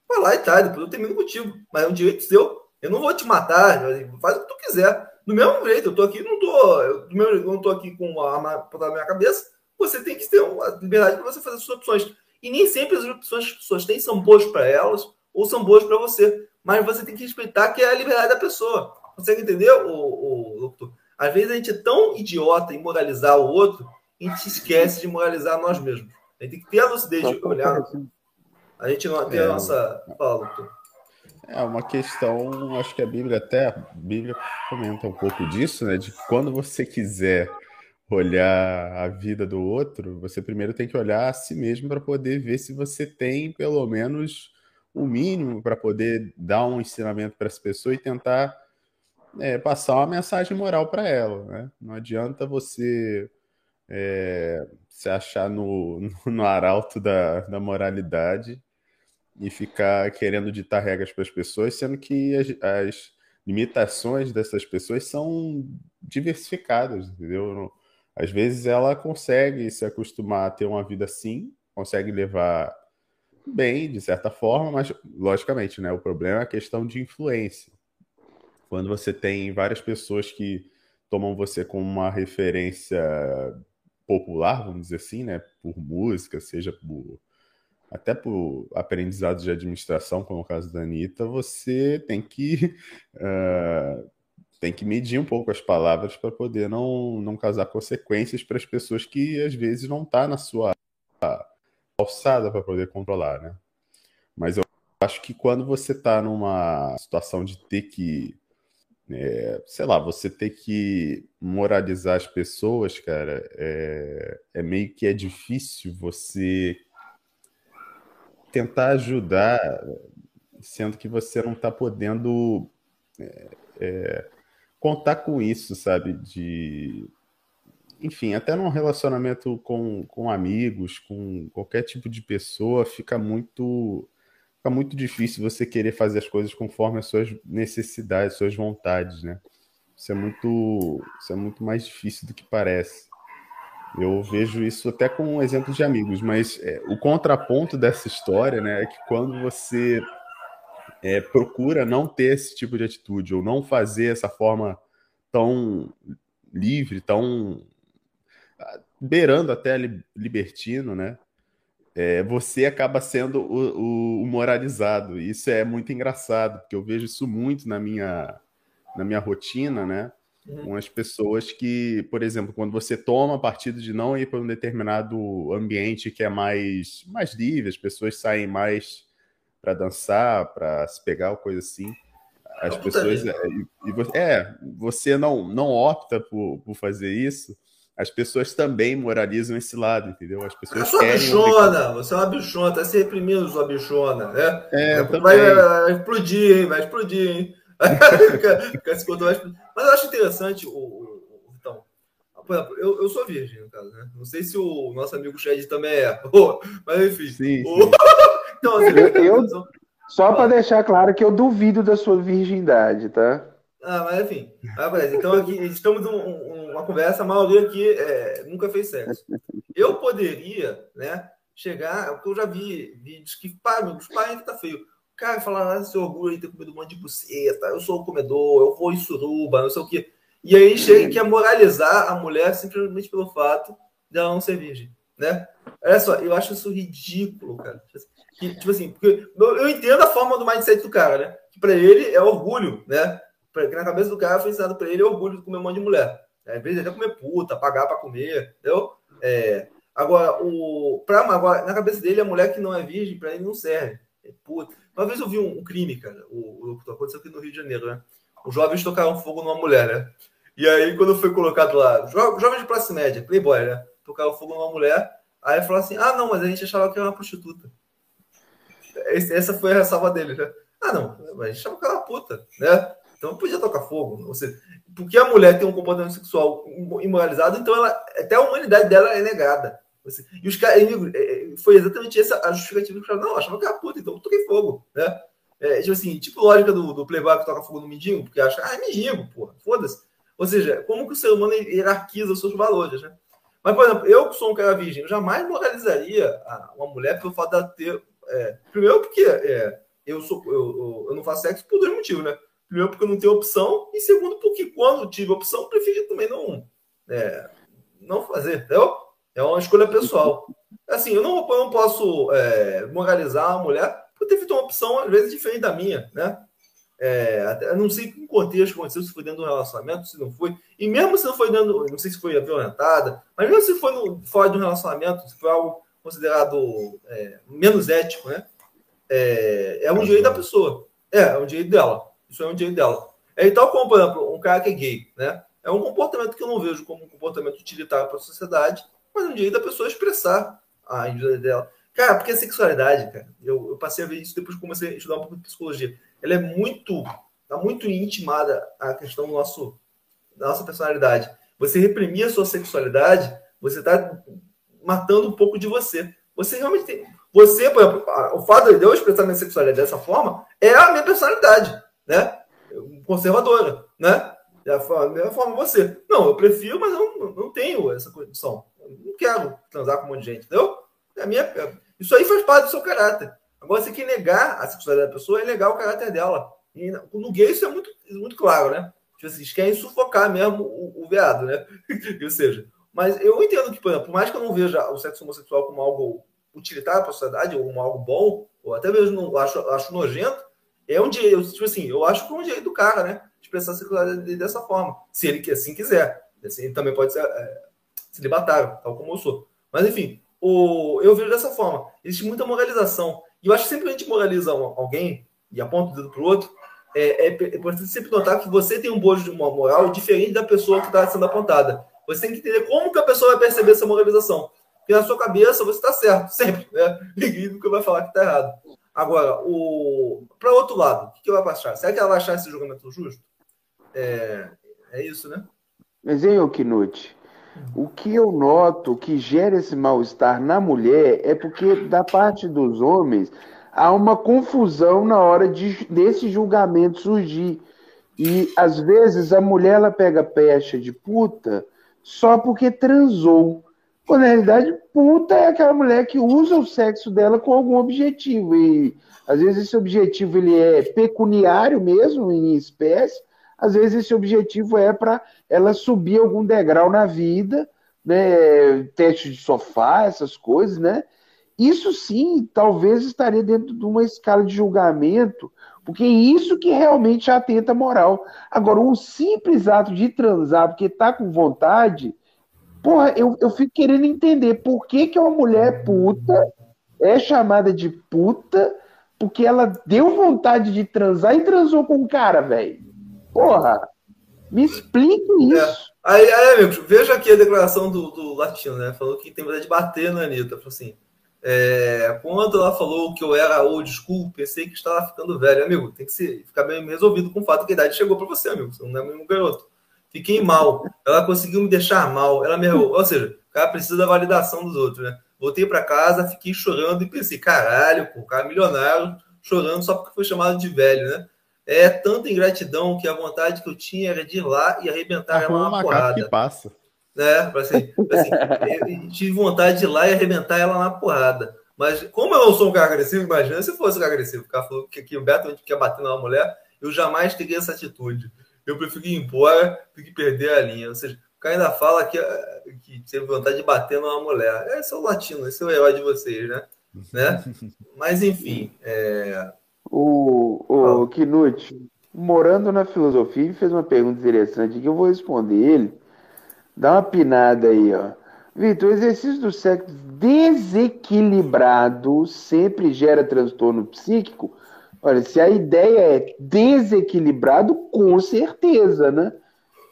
vai lá e trai, depois eu termino contigo. Mas é um direito seu. Eu não vou te matar, faz o que tu quiser. Do mesmo jeito, eu tô aqui, não tô. Eu, do mesmo não tô aqui com uma arma na minha cabeça. Você tem que ter uma liberdade para você fazer as suas opções. E nem sempre as opções que as pessoas têm são boas para elas ou são boas para você. Mas você tem que respeitar que é a liberdade da pessoa. Consegue entender, o, o, Às vezes a gente é tão idiota em moralizar o outro, a gente esquece de moralizar nós mesmos. A gente tem que ter a lucidez de olhar. A gente não tem é, a nossa. Fala, doutor. É uma questão, acho que a Bíblia até a Bíblia comenta um pouco disso, né? De quando você quiser olhar a vida do outro, você primeiro tem que olhar a si mesmo para poder ver se você tem pelo menos o mínimo para poder dar um ensinamento para essa pessoa e tentar é, passar uma mensagem moral para ela. Né? Não adianta você é, se achar no, no arauto da, da moralidade e ficar querendo ditar regras para as pessoas, sendo que as, as, limitações dessas pessoas são diversificadas, entendeu? Às vezes ela consegue se acostumar a ter uma vida assim, consegue levar bem, de certa forma, mas logicamente, né? O problema é a questão de influência. Quando você tem várias pessoas que tomam você como uma referência popular, vamos dizer assim, né? Por música, seja por até por aprendizado de administração, como é o caso da Anitta, você tem que uh, tem que medir um pouco as palavras para poder não, não causar consequências para as pessoas que às vezes não está na sua alçada para poder controlar, né? Mas eu acho que quando você está numa situação de ter que, é, sei lá, você ter que moralizar as pessoas, cara, é, é meio que é difícil você tentar ajudar, sendo que você não está podendo é, é, contar com isso, sabe? De, enfim, até num relacionamento com, com amigos, com qualquer tipo de pessoa, fica muito fica muito difícil você querer fazer as coisas conforme as suas necessidades, suas vontades, né? Isso é muito, isso é muito mais difícil do que parece. Eu vejo isso até com um exemplo de amigos, mas é, o contraponto dessa história né, é que quando você é, procura não ter esse tipo de atitude ou não fazer essa forma tão livre, tão ah, beirando até libertino, né? É, você acaba sendo o, o, o, moralizado. Isso é muito engraçado, porque eu vejo isso muito na minha, na minha rotina, né? Uhum. com as pessoas que, por exemplo, quando você toma partido de não ir para um determinado ambiente que é mais, mais livre, as pessoas saem mais para dançar, para se pegar, coisa assim. As pessoas. É, e, você, é, você não, não opta por, por fazer isso, as pessoas também moralizam esse lado, entendeu? As pessoas. Você é uma bichona, você é uma bichona, tá se reprimindo sua bichona, né? É, vai, vai, explodir, hein? Vai explodir, hein? Mas eu acho interessante o, o, então, por exemplo, eu, eu sou virgem, no caso, né? Não sei se o nosso amigo Shed também é. Mas enfim. Sim, sim. então, eu, eu, só para deixar claro que eu duvido da sua virgindade, tá? Ah, mas enfim. Então aqui estamos um, uma conversa, a maioria aqui é, nunca fez sexo. Eu poderia, né, chegar, porque eu já vi vídeos que, pai, os pais tá feio cara fala, ah, seu orgulho de ter comido um monte de buceta, eu sou o comedor, eu vou em suruba, não sei o quê. E aí chega que é moralizar a mulher simplesmente pelo fato de ela não ser virgem, né? Olha só, eu acho isso ridículo, cara. Que, tipo assim, porque eu entendo a forma do mindset do cara, né? Que pra ele é orgulho, né? Porque na cabeça do cara foi ensinado pra ele é orgulho de comer um monte de mulher. Às vezes até comer puta, pagar pra comer, entendeu? É, agora, o, pra, agora, na cabeça dele, a mulher que não é virgem, pra ele não serve. É puta. Uma vez eu vi um, um crime, cara. O, o, aconteceu aqui no Rio de Janeiro, né? Os jovens tocaram fogo numa mulher, né? E aí, quando foi colocado lá, jo, jovens de classe média, playboy, né? Tocaram fogo numa mulher. Aí falou assim: ah, não, mas a gente achava que era uma prostituta. Essa foi a ressalva dele, né? Ah, não, a gente achava que era uma puta, né? Então podia tocar fogo. Ou seja, porque a mulher tem um comportamento sexual imoralizado, então ela, até a humanidade dela é negada. E os caras, é, foi exatamente essa a justificativa que falaram, não, achava que era puta, então toquei fogo, né? É, tipo assim, tipo lógica do, do playboy que toca fogo no mendigo, porque acha, ah, é mendigo, porra, foda-se. Ou seja, como que o ser humano hierarquiza os seus valores, né? Mas, por exemplo, eu que sou um cara virgem, eu jamais moralizaria uma mulher pelo fato dela ter. É, primeiro, porque é, eu, sou, eu, eu, não faço sexo por dois motivos, né? Primeiro, porque eu não tenho opção, e segundo, porque quando tive opção, prefiro também não, é, não fazer, entendeu? É uma escolha pessoal. Assim, eu não, eu não posso é, moralizar a mulher por ter feito uma opção, às vezes, diferente da minha, né? É, não sei que contexto aconteceu, se foi dentro do relacionamento, se não foi. E mesmo se não foi dentro, não sei se foi violentada, mas mesmo se foi no, fora de um relacionamento, se foi algo considerado é, menos ético, né? É, é um direito da pessoa. É, é um direito dela. Isso é um direito dela. É tal como, por exemplo, um cara que é gay, né? É um comportamento que eu não vejo como um comportamento utilitário para a sociedade, mas é um direito da pessoa expressar a individualidade dela. Cara, porque a sexualidade, cara, eu, eu passei a ver isso depois que comecei a estudar um pouco de psicologia. Ela é muito, tá muito intimada a questão do nosso, da nossa personalidade. Você reprimir a sua sexualidade, você está matando um pouco de você. Você realmente tem. Você, por exemplo, o fato de eu expressar minha sexualidade dessa forma é a minha personalidade, né? Conservadora, né? É a mesma forma você. Não, eu prefiro, mas eu não, tenho essa condição. Eu não quero transar com um monte de gente, entendeu? É minha, é, isso aí faz parte do seu caráter. Agora, você quer negar a sexualidade da pessoa, é negar o caráter dela. E no gay isso é muito, muito claro, né? Tipo assim, eles querem sufocar mesmo o, o veado, né? Ou seja, mas eu entendo que, por exemplo, por mais que eu não veja o sexo homossexual como algo utilitário para a sociedade, ou como algo bom, ou até mesmo não acho, acho nojento, é um direito, tipo assim, eu acho que é um direito do cara, né? Expressar a sexualidade dessa forma. Se ele assim quiser. Assim, ele também pode ser é, celibatário, tal como eu sou. Mas, enfim, o, eu vejo dessa forma. Existe muita moralização. E eu acho que sempre a gente moraliza alguém e aponta o dedo para o outro, é, é, é importante sempre notar que você tem um bojo de uma moral diferente da pessoa que está sendo apontada. Você tem que entender como que a pessoa vai perceber essa moralização. Porque na sua cabeça você está certo, sempre, né? Ninguém nunca vai falar que está errado. Agora, o... para outro lado, o que, ela vai achar? Será que ela vai achar esse julgamento justo? É, é isso, né? Mas, hein, Knut, o que eu noto que gera esse mal-estar na mulher é porque, da parte dos homens, há uma confusão na hora de, desse julgamento surgir. E, às vezes, a mulher ela pega pecha de puta só porque transou. Quando, na realidade, puta é aquela mulher que usa o sexo dela com algum objetivo. E, às vezes, esse objetivo ele é pecuniário mesmo, em espécie, às vezes esse objetivo é para ela subir algum degrau na vida, né? Teste de sofá, essas coisas, né? Isso sim, talvez estaria dentro de uma escala de julgamento, porque é isso que realmente atenta a moral. Agora, um simples ato de transar porque tá com vontade, porra, eu, eu fico querendo entender por que, que uma mulher puta é chamada de puta porque ela deu vontade de transar e transou com um cara, velho. Porra, me explique é. isso. É. Aí, aí, amigos, veja aqui a declaração do, do Latino, né? Falou que tem vontade de bater na Anitta. Falou assim: é, quando ela falou que eu era old school, pensei que estava ficando velho. Amigo, tem que se, ficar bem resolvido com o fato que a idade chegou para você, amigo. Você não é um garoto. Fiquei mal. Ela conseguiu me deixar mal. Ela me Ou seja, o cara precisa da validação dos outros, né? Voltei para casa, fiquei chorando e pensei: caralho, pô, o cara milionário chorando só porque foi chamado de velho, né? é tanta ingratidão que a vontade que eu tinha era de ir lá e arrebentar ela na porrada. que passa. Né? Assim, assim, tive vontade de ir lá e arrebentar ela na porrada. Mas como eu não sou um cara agressivo, imagina se fosse um cara agressivo. O cara falou que, que o Beto quer bater numa mulher, eu jamais teria essa atitude. Eu prefiro ir embora do que perder a linha. Ou seja, o cara ainda fala que, que teve vontade de bater numa mulher. Esse é o latino, esse é o herói de vocês, né? né? Mas enfim, é, o, o Knut, morando na filosofia, fez uma pergunta interessante que eu vou responder ele. Dá uma pinada aí, ó. Vitor, o exercício do sexo desequilibrado sempre gera transtorno psíquico? Olha, se a ideia é desequilibrado, com certeza, né?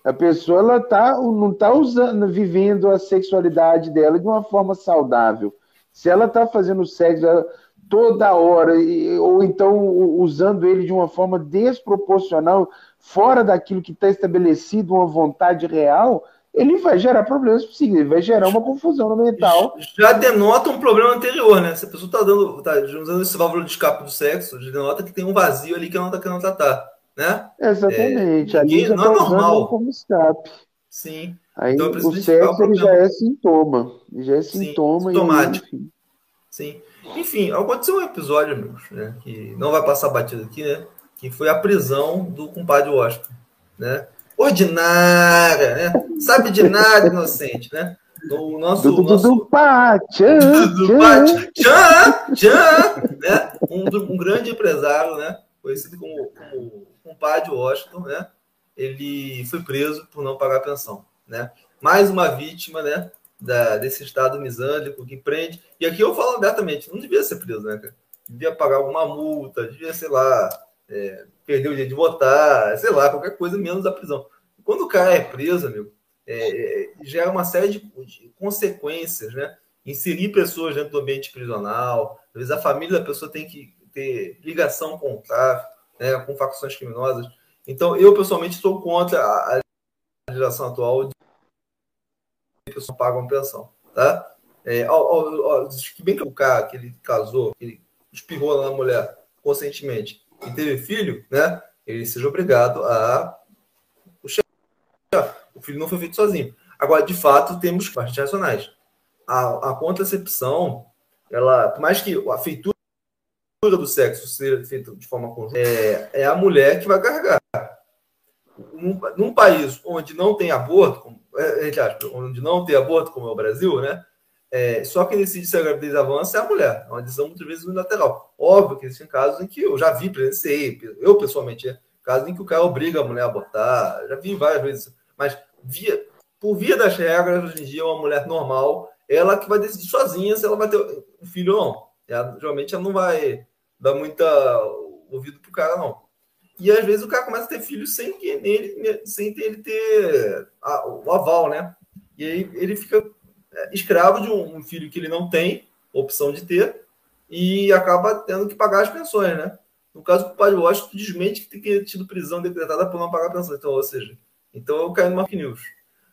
A pessoa ela tá, não está usando, vivendo a sexualidade dela de uma forma saudável. Se ela está fazendo sexo, toda hora, ou então usando ele de uma forma desproporcional, fora daquilo que está estabelecido, uma vontade real, ele vai gerar problemas psíquicos, ele vai gerar uma confusão mental. Já denota um problema anterior, né? Se a pessoa está dando, tá usando esse válvula de escape do sexo, já denota que tem um vazio ali que ela não está querendo tratar, né? Exatamente. É, ali não é tá normal. como escape. Sim. Aí então, o sexo ele já é sintoma. Já é sintoma. Sim, sintomático. E, Sim. Enfim, aconteceu um episódio, amigos, né, que não vai passar batido aqui, né? Que foi a prisão do compadre Washington, né? Ordinária, né? Sabe de nada, inocente, né? Do nosso. Do, do, nosso... pá, tchan, tchan, tchan, né? Um, um grande empresário, né? Conhecido como, como compadre Washington, né? Ele foi preso por não pagar pensão, né? Mais uma vítima, né? da, desse Estado misândrico que prende. E aqui eu falo abertamente, não devia ser preso, né, cara? Devia pagar alguma multa, devia, sei lá, é, perder o dia de votar, sei lá, qualquer coisa menos a prisão. Quando o cara é preso, amigo, é, é gera uma série de, de consequências, né? Inserir pessoas dentro do ambiente prisional, às vezes a família da pessoa tem que ter ligação com o tráfico, né, com facções criminosas. Então, eu pessoalmente estou contra a, legislação atual de que pessoas pagam pensão, tá? É, ó, ó, ó, bem que o cara que ele casou, que ele espirrou na mulher conscientemente e teve filho, né? Ele seja obrigado a o filho não foi feito sozinho. Agora, de fato, temos partes racionais. A, a contracepção, ela, por mais que a feitura do sexo seja feita de forma conjunta, é, é a mulher que vai carregar. Num, num país onde não tem aborto, como, é, onde não tem aborto, como é o Brasil, né? É, só quem decide se a gravidez avança é a mulher. É uma decisão muitas vezes unilateral. Óbvio que existem casos em que eu já vi, presenciei, eu pessoalmente, é, casos em que o cara obriga a mulher a abortar, já vi várias vezes. Mas via, por via das regras, hoje em dia, uma mulher normal, ela que vai decidir sozinha se ela vai ter um filho ou não. Ela, geralmente ela não vai dar muita ouvido pro cara, não. E às vezes o cara começa a ter filho sem que ele, sem ter, ele ter a, o aval, né? E aí ele fica escravo de um, filho que ele não tem opção de ter e acaba tendo que pagar as pensões, né? No caso do pai Washington, desmente que tem que tido prisão decretada por não pagar pensão. Então, ou seja, então eu caí no Mark News.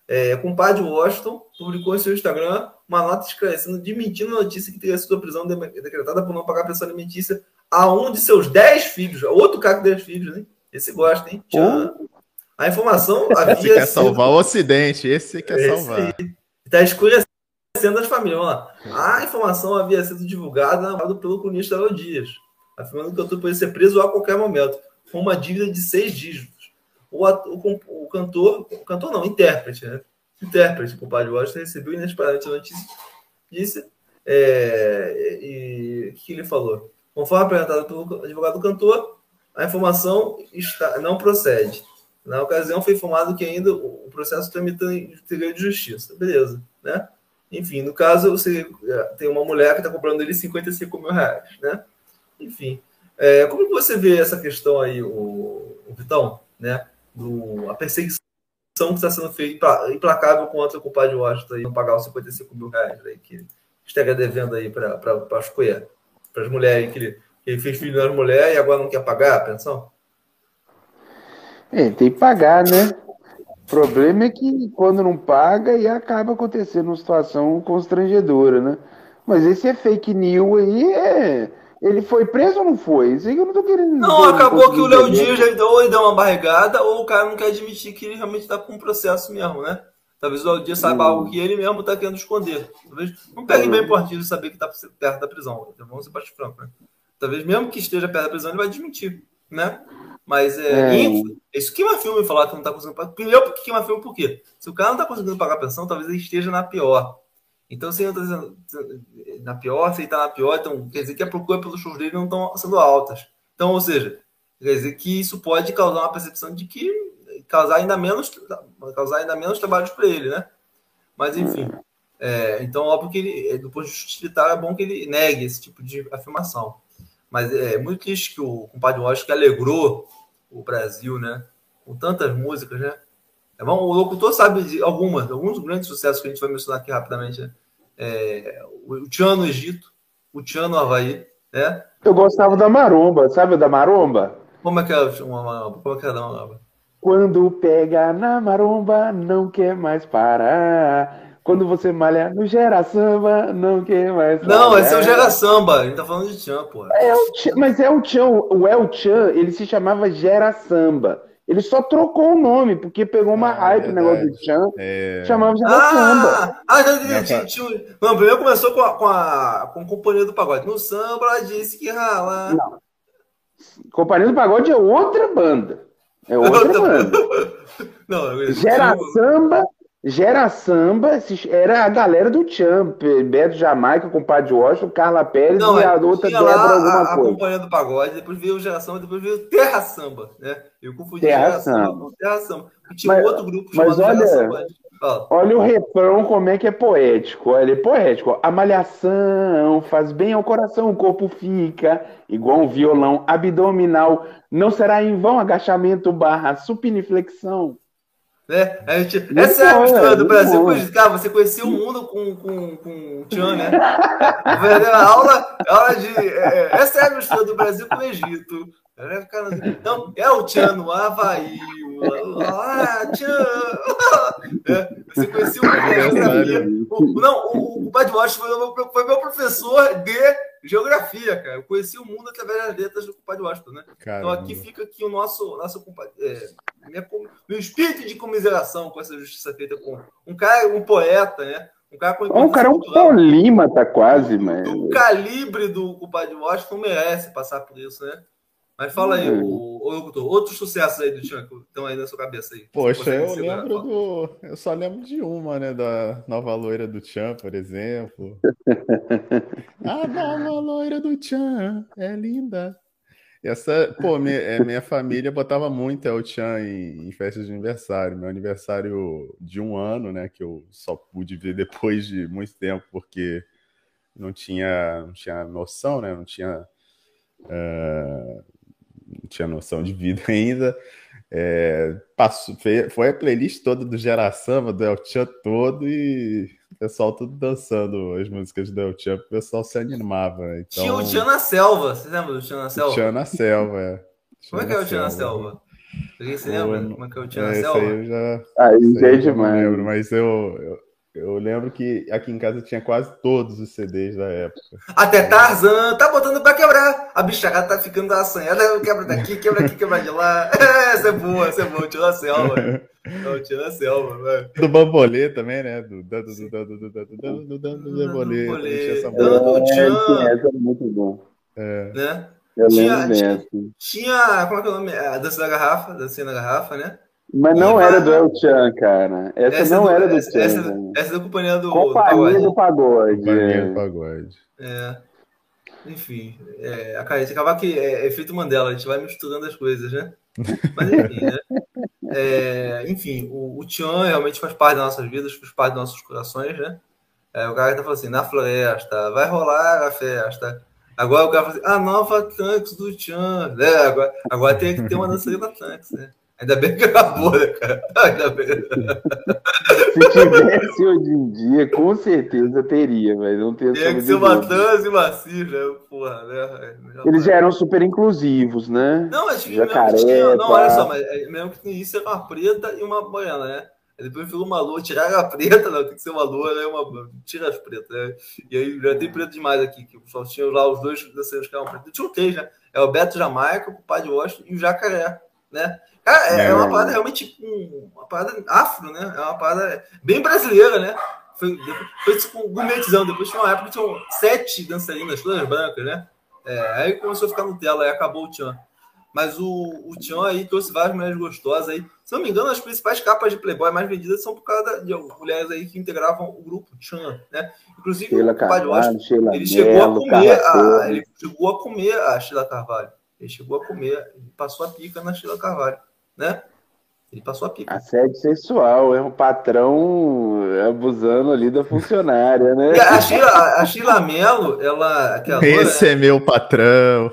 É, o compadre Washington publicou em seu Instagram uma nota esclarecendo, desmentindo a notícia que teria sido a prisão decretada por não pagar pensão alimentícia a um de seus dez filhos. Outro cara com dez filhos, hein? Esse gosta, hein? Tchan. A informação havia. Esse quer sido... salvar o Ocidente, esse quer esse salvar. Está escurecendo as famílias. Vamos lá. A informação havia sido divulgada pelo cronista Léo Dias, afirmando que o autor poderia ser preso a qualquer momento, com uma dívida de seis dígitos o, o, o cantor, o cantor não, intérprete, né? O intérprete, o padre Washington, recebeu inesperadamente a notícia, disse, é, e que ele falou? Conforme apresentado pelo advogado do cantor, a informação está, não procede. Na ocasião, foi informado que ainda o processo tramita em segredo de justiça. Beleza, né? Enfim, no caso, você é, tem uma mulher que está comprando ele 55 mil reais, né? Enfim, é, como você vê essa questão aí, o, o Vitão, né? do, a perseguição que está sendo feita, implacável contra o compadre Washington, aí, não pagar os 55 mil reais aí, que estaria devendo aí para as para as mulheres que ele, que ele fez filho das mulheres e agora não quer pagar a pensão? É, tem que pagar, né? O problema é que quando não paga e acaba acontecendo uma situação constrangedora, né? Mas esse é fake news aí é ele foi preso ou não foi? Isso aí eu não tô querendo. Não, acabou que o Léo Dias já ou ele deu uma barrigada, ou o cara não quer admitir que ele realmente tá com um processo mesmo, né? Talvez o Léo Dias saiba hum. algo que ele mesmo tá querendo esconder. Talvez não pegue bem partido de saber que tá perto da prisão. Vamos ser bastante franco, né? Talvez mesmo que esteja perto da prisão, ele vai admitir, né? Mas é, é. isso que uma filme falar que não tá conseguindo pagar. Primeiro, porque que uma filme por quê? Se o cara não tá conseguindo pagar a pensão, talvez ele esteja na pior. Então, se ele está na pior, se ele está na pior, então quer dizer que a procura pelos shows dele não estão sendo altas. Então, ou seja, quer dizer que isso pode causar uma percepção de que causar ainda menos, causar ainda menos trabalhos para ele, né? Mas, enfim. É, então, óbvio que ele, do ponto de vista é bom que ele negue esse tipo de afirmação. Mas é muito triste que o compadre Washington que alegrou o Brasil, né? Com tantas músicas, né? É bom, o locutor sabe de algumas, alguns grandes sucessos que a gente vai mencionar aqui rapidamente. Né? É, o Tchan no Egito, o Tchan no Havaí. Né? Eu gostava da maromba, sabe da maromba? Como é que é uma maromba? Como é que é a maromba? Quando pega na maromba, não quer mais parar. Quando você malha no Gera Samba, não quer mais. Não, esse é o Gera Samba. A gente tá falando de Tchan, pô. É o tchan, mas é o Tchan. O El Tchan, ele se chamava Gera Samba. Ele só trocou o nome, porque pegou uma ah, hype no negócio do Chan, é... chamava de ah, samba. Ah, já entendi. Não, primeiro começou com a, com a, com a Companhia do Pagode. No samba, ela disse que rala. Não. Companhia do Pagode é outra banda. É outra banda. Não, Gera Samba Gera Samba era a galera do Champ, Beto Jamaica, compadre Washington, Carla Pérez Não, e a outra Débora alguma a, coisa. Acompanhando do pagode, depois veio o Gera Samba, depois veio Terra Samba, né? Eu confundi Terra Gera Samba com Terra Samba. E tinha mas, outro grupo chamado mas olha, Samba. Olha o refrão, como é que é poético. Olha, é poético. A malhação faz bem ao coração, o corpo fica igual um violão abdominal. Não será em vão agachamento barra supiniflexão. Né? A gente, Muito essa é a mistura é, do Brasil com o Egito. Cara, você conhecia o mundo com, com, com o Tchan, né? A aula, aula de. é, essa é a mistura do Brasil com o Egito. É, cara, Não, é o Tchan no Havaí. o- Ah, Tchan! É, você conhecia o mundo da geografia. O- Não, o, o Bad Watch foi, meu- foi meu professor de geografia, cara. Eu conheci o mundo através das letras do Padre Washington, né? Então Caramba. aqui fica aqui o nosso, nosso é, minha meu espírito de comiseração com essa justiça feita com um cara, um poeta, né? Um cara com o cara é um polímata quase, mas. do calibre do compadre Washington merece passar por isso, né? Mas fala aí, Hum. o, o locutor, outros sucessos aí do Tchan que estão aí na sua cabeça aí. Poxa, eu segurar? lembro do. Eu só lembro de uma, né? Da nova loira do Chan, por exemplo. A nova loira do Chan é linda. Essa, pô, minha, é, minha família botava muito El Chan em, em festas de aniversário. Meu aniversário de um ano, né? Que eu só pude ver depois de muito tempo, porque não tinha, não tinha noção, né? Não tinha, ah, não tinha noção de vida ainda. É, passou, foi a playlist toda do Gera Samba, do El Chan todo, e o pessoal tudo dançando as músicas do El Chan, o pessoal se animava. né? Então, Tinha o Tchan na selva, você lembra do Tchan na selva? Tchan na selva, é. Como é que é o Tchan na selva? Alguém se lembra como é que é o Tchan É, na esse selva? aí eu já, Aí esse já aí é não demais. lembro, mas eu, eu, eu lembro que aqui em casa tinha quase todos os CDs da época. Até Tarzan, tá botando pra quebrar. A bicharada tá ficando assanhada. Quebra daqui, quebra aqui, quebra de lá. Essa é boa, essa é boa. Tira a selva. Não, tira a selva, velho. Do Bambolê também, né? Do Dando do Dando do Dando do Dando do Dando do Bambolê. Dando- Tchan. É, essa é muito bom. É. Né? Eu Tinha- lembro tinha-. Tinha, como é que é o nome? A dança da garrafa, dancinha da garrafa, né? Mas não E era do El Chan, cara. Essa, não era do essa, Chan. essa, né? essa é da companhia do, do Companhia pagode. do Pagode. Companhia do é. Pagode. É. Enfim, é, a cara, a gente acabar que é efeito Mandela, a gente vai misturando as coisas, né? Mas enfim, né? É, enfim, o, o Tchan realmente faz parte das nossas vidas, faz parte dos nossos corações, né? É, o cara tá falando assim, na floresta, vai rolar a festa. Agora o cara fala assim, a nova Tanks do Tchan. Né? Agora, agora tem que ter uma dançarina da Tanks, né? Ainda bem que acabou, né, cara? Ainda bem. Se tivesse hoje em dia, com certeza teria, mas não tem Tinha que ser uma dança e macio, né? Porra, né? Eles já eram super inclusivos, né? Não, mas tinha, Jacaré, mesmo que tinha, não, olha só, mas é, mesmo que no início era uma preta e uma morena, né? Aí depois virou uma lua, tiraram a preta, não, tem que ser uma lua, né? Uma, tira as pretas, né? E aí já tem preto demais aqui, que só tinha lá os dois dançarinos que eram pretos. Tinha três, né? É o Beto Jamaica, o Padre Washington e o Jacaré, né? Cara, é, é uma parada realmente um, uma parada afro, né? É uma parada bem brasileira, né? Foi, depois, com gourmetizando. Depois tinha uma época que tinham sete dançarinas, todas brancas, né? É, aí começou a ficar Nutella, aí acabou o Tchan. Mas o, o Tchan aí trouxe várias mulheres gostosas aí. Se não me engano, as principais capas de Playboy mais vendidas são por causa de mulheres aí que integravam o grupo Tchan, né? Inclusive Sheila o Padre ele chegou a comer a, ele chegou a comer a Sheila Carvalho. Ele chegou a comer, ele passou a pica na Sheila Carvalho, né? Ele passou a pica. Assédio sexual, é um patrão abusando ali da funcionária, né? E a Sheila, a Sheila Mello, ela. Aquela Esse é meu patrão.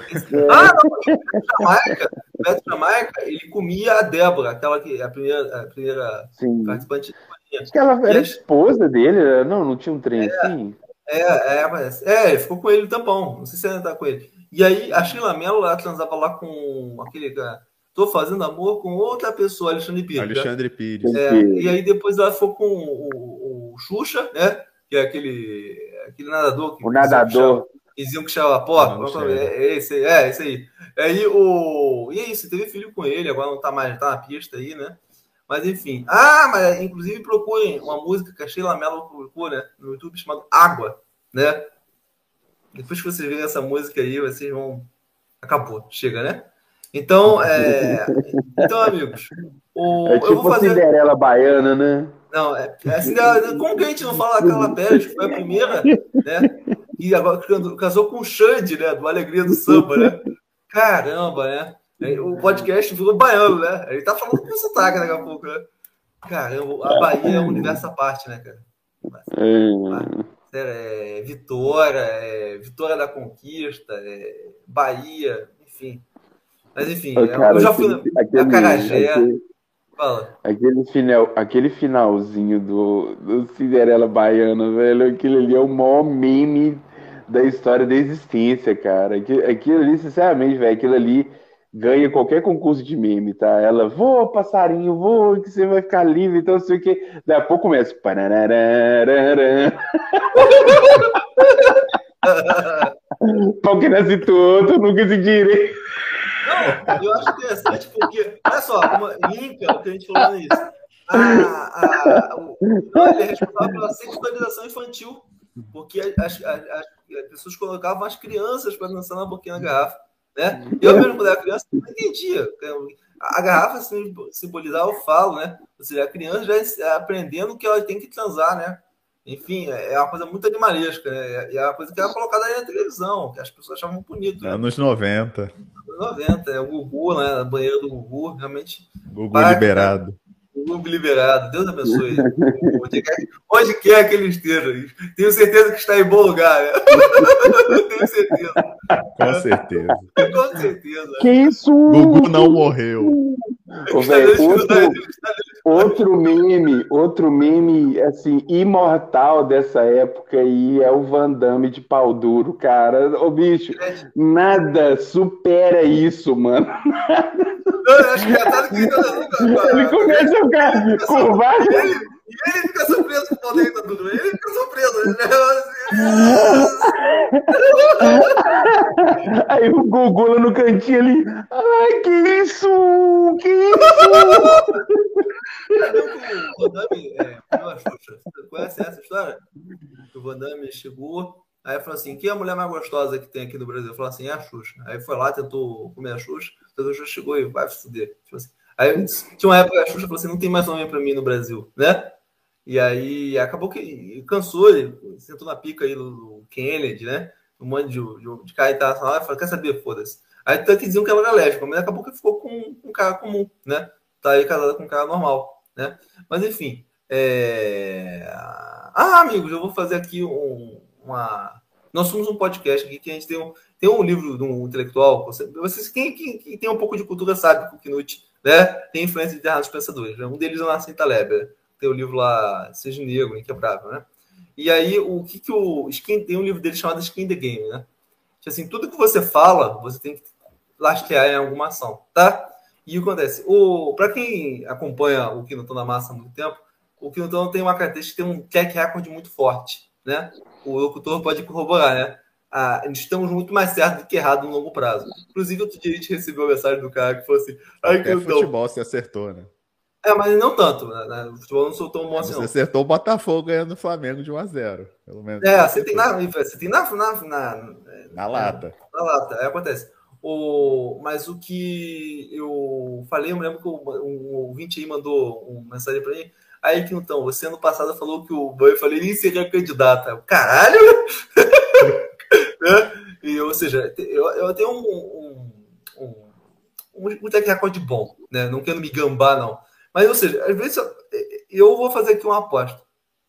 Ah, não, Jamaica, o Beto Jamaica, ele comia a Débora, aquela que a primeira, a primeira Sim. participante. Acho que ela era E a- esposa dele, né? não, não tinha um trem assim? É, é. É, ele ficou com ele tampão. Não sei se ainda tá com ele. E aí, a Sheila Mello, ela transava lá com aquele cara. Tô fazendo amor com outra pessoa, Alexandre Pires. né? Alexandre Pires. É, e aí depois ela ficou com o, o, o Xuxa, né? Que é aquele, aquele nadador. Que O nadador. Que diziam que chamava porta. Não, não que é? É esse aí, é esse aí. Aí o. E é isso, teve filho com ele, agora não tá mais, tá na pista aí, né? Mas enfim. Ah, mas inclusive procurem uma música que a Sheila Mello colocou, né? No YouTube chamado Água, né? Depois que vocês verem essa música aí, vocês vão. Acabou, chega, né? Então, é... então amigos, o... É eu tipo vou a fazer. Cinderela baiana, né? Não, é, é é- como que a gente não fala da Carla Pérez, que foi a primeira, né? E agora casou- com o Xande, né? Do Alegria do Samba, né? Caramba, né? O podcast virou baiano, né? Ele tá falando com sotaque daqui a pouco, né? Caramba, a Bahia é um universo à parte, né, cara? É. Sério, é Vitória, é Vitória da Conquista, é Bahia, enfim. Mas enfim, Ô, cara, eu já fui aquele- aquele- Acarajé. aquele-. Aquele, final, aquele finalzinho do, do Cinderela Baiana, velho, aquilo ali é o maior meme da história da existência, cara. Aquilo, aquilo ali, sinceramente, velho, aquilo ali ganha qualquer concurso de meme, tá? Ela, voa, passarinho, voa, que você vai ficar livre, então sei o que. Daí a pouco começa. Pau que nasce todo, nunca se direito. Não, eu acho interessante porque, olha só, uma, o que a gente falou nisso. Ele é responsável pela sexualização infantil, porque as, as, as pessoas colocavam as crianças para dançar na boquinha da garrafa. Né? Eu mesmo, quando era criança, não entendia. A garrafa simbolizava o falo, né? Ou seja, a criança já aprendendo que ela tem que transar, né? Enfim, é uma coisa muito animalesca, né? E é uma coisa que era colocada aí na televisão, que as pessoas achavam bonito. Né? Anos 90. Anos 90, é o Gugu, né? A banheira do Gugu, realmente. Gugu liberado. Gugu liberado, Deus abençoe. onde, quer, onde quer que ele esteja. Tenho certeza que está em bom lugar, né? Tenho certeza. Com certeza. Com certeza. Que isso? Gugu não morreu. Ô, véio, outro, outro meme, outro meme, assim, imortal dessa época aí é o Van Damme de pau duro, cara. Ô, bicho, nada supera isso, mano. Não, eu acho que é tá Ele começa a ficar curvado. E ele fica surpreso com o poder da Dudu. Ele fica surpreso. Ele Aí o Gugu lá no cantinho ali. Ai, que isso? Que isso? o Vandame é, a Xuxa. Você conhece essa história? O Vandame chegou. Aí falou assim: quem é a mulher mais gostosa que tem aqui no Brasil? Falou assim: é a Xuxa. Aí foi lá, tentou comer a Xuxa. Depois a Xuxa chegou e vai se fuder. Tipo assim. Aí tinha uma época que a Xuxa falou assim: não tem mais nome pra mim no Brasil, né? E aí acabou que cansou, ele sentou na pica aí do Kennedy, né? Um monte de, de, de cara. E falou: quer saber? Foda-se. Aí tanto que diziam que ela era lésbica, mas acabou que ficou com, um cara comum, né? Tá aí casada com um cara normal, né? Mas enfim. É... Ah, amigos, eu vou fazer aqui um, uma. Nós somos um podcast aqui que a gente tem um, tem um livro de um intelectual. Vocês, quem, quem, quem tem um pouco de cultura sabe que o Knut né, tem influência de errados pensadores. Né? Um deles é o Nassim Taleb. Né? Tem o livro lá, Seja Negro, Inquebrável, né? E aí, o que que o Skin tem um livro dele chamado Skin the Game, né? Que, assim, tudo que você fala, você tem que lastrear em alguma ação, tá? E o que acontece? O, para quem acompanha o Quinotão na Massa há muito tempo, o Quinotão tem uma característica ter um track record muito forte, né? O locutor pode corroborar, né? Ah, estamos muito mais certo do que errado no longo prazo. Inclusive, outro dia a gente recebeu uma mensagem do cara que falou assim: Ai, Até futebol você acertou, né? É, mas não tanto. Né? O futebol não sou tão bom assim. Você acertou o Botafogo ganhando o Flamengo de 1x0. Pelo menos. É, você tem na, você tem na, na, na, na lata. Na lata, aí acontece. O, mas o que eu falei, eu me lembro que um ouvinte aí mandou uma mensagem para mim. Aí que então, você ano passado falou que o Boi falei nem seria candidata. Caralho! né? e, ou seja, eu, eu tenho um, um, um, um, um recorde bom, né? Não quero me gambar, não. Mas, ou seja, às vezes eu, eu vou fazer aqui uma aposta.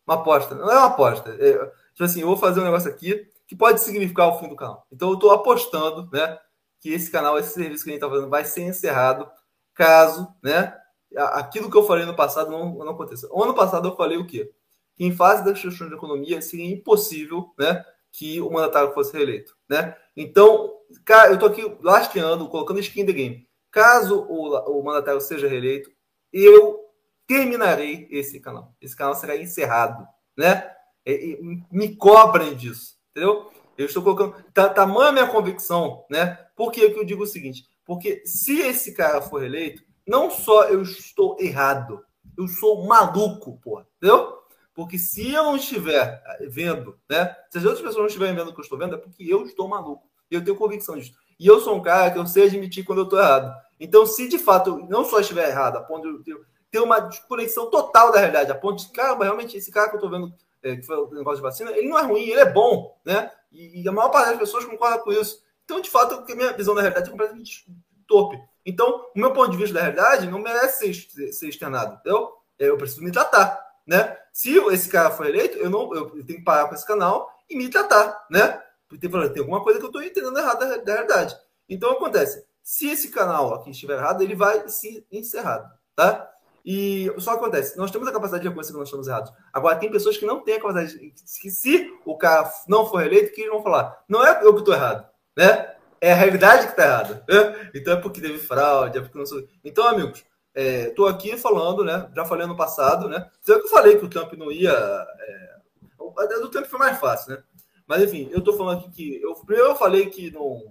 Uma aposta, não é uma aposta. É, tipo assim, eu vou fazer um negócio aqui que pode significar o fim do canal. Então eu estou apostando, né? Que esse canal, esse serviço que a gente está fazendo, vai ser encerrado caso, né? Aquilo que eu falei no passado não, não aconteça. O ano passado eu falei o quê? Que em fase da gestão de economia seria impossível, né? Que o mandatário fosse reeleito, né? Então, eu estou aqui lastreando, colocando skin in the game. Caso o, o mandatário seja reeleito, eu terminarei esse canal. Esse canal será encerrado, né? E, e, me cobrem disso, entendeu? Eu estou colocando. Tá, tamanha minha convicção, né? Por que eu digo o seguinte? Porque se esse cara for eleito, não só eu estou errado, eu sou maluco, porra, entendeu? Porque se eu não estiver vendo, né? Se as outras pessoas não estiverem vendo o que eu estou vendo, é porque eu estou maluco. E eu tenho convicção disso. E eu sou um cara que eu sei admitir quando eu estou errado. Então, se de fato não só estiver errado, a ponto de ter uma desconexão total da realidade, a ponto de, caramba, realmente, esse cara que eu estou vendo, é, que foi o negócio de vacina, ele não é ruim, ele é bom, né? E, e a maior parte das pessoas concorda com isso. Então, de fato, a minha visão da realidade é completamente torpe. Então, o meu ponto de vista da realidade não merece ser, ser externado, entendeu? É, eu preciso me tratar, né? Se esse cara for eleito, eu não eu tenho que parar com esse canal e me tratar, né? Porque tem alguma coisa que eu estou entendendo errado da, da realidade. Então, acontece se esse canal aqui estiver errado, ele vai se encerrado, tá? E só acontece, nós temos a capacidade de reconhecer que nós estamos errados. Agora, tem pessoas que não têm a capacidade, de, que se o cara não for eleito, que eles vão falar, não é eu que estou errado, né? É a realidade que está errada. Né? Então é porque teve fraude, é porque não sou... Então, amigos, estou é, aqui falando, né? Já falei no passado, né? Eu que falei que o Trump não ia. É... A do Trump foi mais fácil, né? Mas enfim, eu estou falando aqui que. Eu, primeiro eu falei que, não,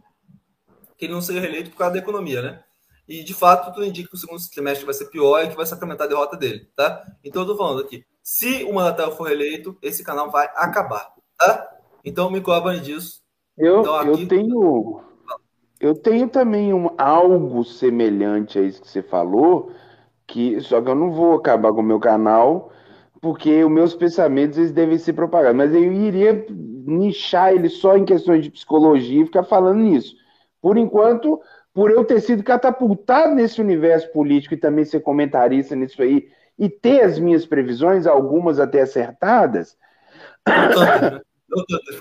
que ele não seria reeleito por causa da economia, né? E de fato, tudo indica que o segundo trimestre vai ser pior e que vai sacramentar a derrota dele, tá? Então eu tô falando aqui. Se o mandatário for reeleito, esse canal vai acabar, tá? Então me cobrem disso. Eu, então, aqui... eu tenho. Eu tenho também um, algo semelhante a isso que você falou, que só que eu não vou acabar com o meu canal, porque os meus pensamentos eles devem ser propagados. Mas eu iria nichar ele só em questões de psicologia e ficar falando nisso. Por enquanto, por eu ter sido catapultado nesse universo político e também ser comentarista nisso aí, e ter as minhas previsões, algumas até acertadas.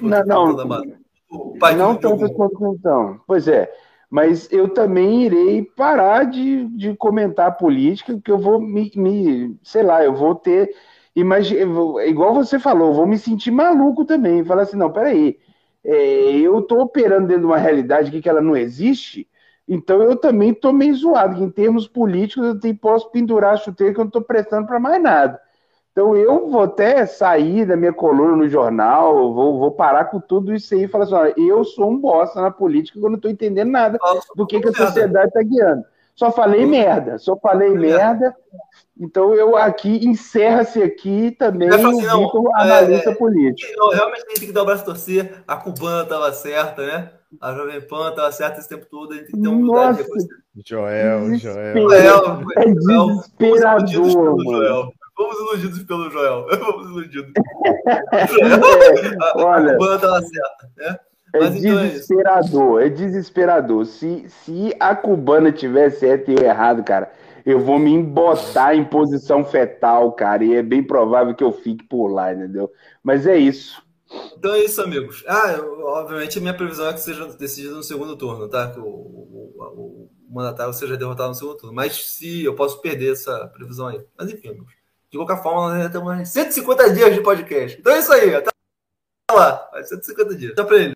Não, não, não tantas quanto então. Pois é, mas eu também irei parar de, de comentar política, porque eu vou me, me sei lá, eu vou ter, imagina, igual você falou, eu vou me sentir maluco também, falar assim, não, peraí, é, eu estou operando dentro de uma realidade que, que ela não existe, então eu também estou meio zoado, em termos políticos eu tenho, posso pendurar a chuteira que eu não estou prestando para mais nada. Então eu vou até sair da minha coluna no jornal, vou, vou parar com tudo isso aí e falar assim: olha, eu sou um bosta na política que eu não estou entendendo nada do que, que a sociedade está guiando. Só falei merda, só falei merda. Então eu aqui encerra-se aqui também o assim, Vitor, é, analista é, político. Não, realmente a gente tem que dar o braço a torcer. A cubana estava certa, né? A Jovem Pan estava certa esse tempo todo. A gente tem que ter uma de Joel, Joel. Joel. É desesperador, mano. Fomos iludidos pelo Joel. Fomos iludidos. É, olha, a cubana estava certa, né? É Mas desesperador, então é, é, desesperador. Se, se a cubana tiver certo e eu errado, cara, eu vou me embotar em posição fetal, cara, e é bem provável que eu fique por lá, entendeu? Mas é isso. Então é isso, amigos. Ah, eu, obviamente a minha previsão é que seja decidido no segundo turno, tá? Que o, o, o, o mandatário seja derrotado no segundo turno. Mas se eu posso perder essa previsão aí. Mas enfim, amigos. De qualquer forma, nós ainda temos 150 dias de podcast. Então é isso aí. Até lá. 150 dias. Tchau pra ele.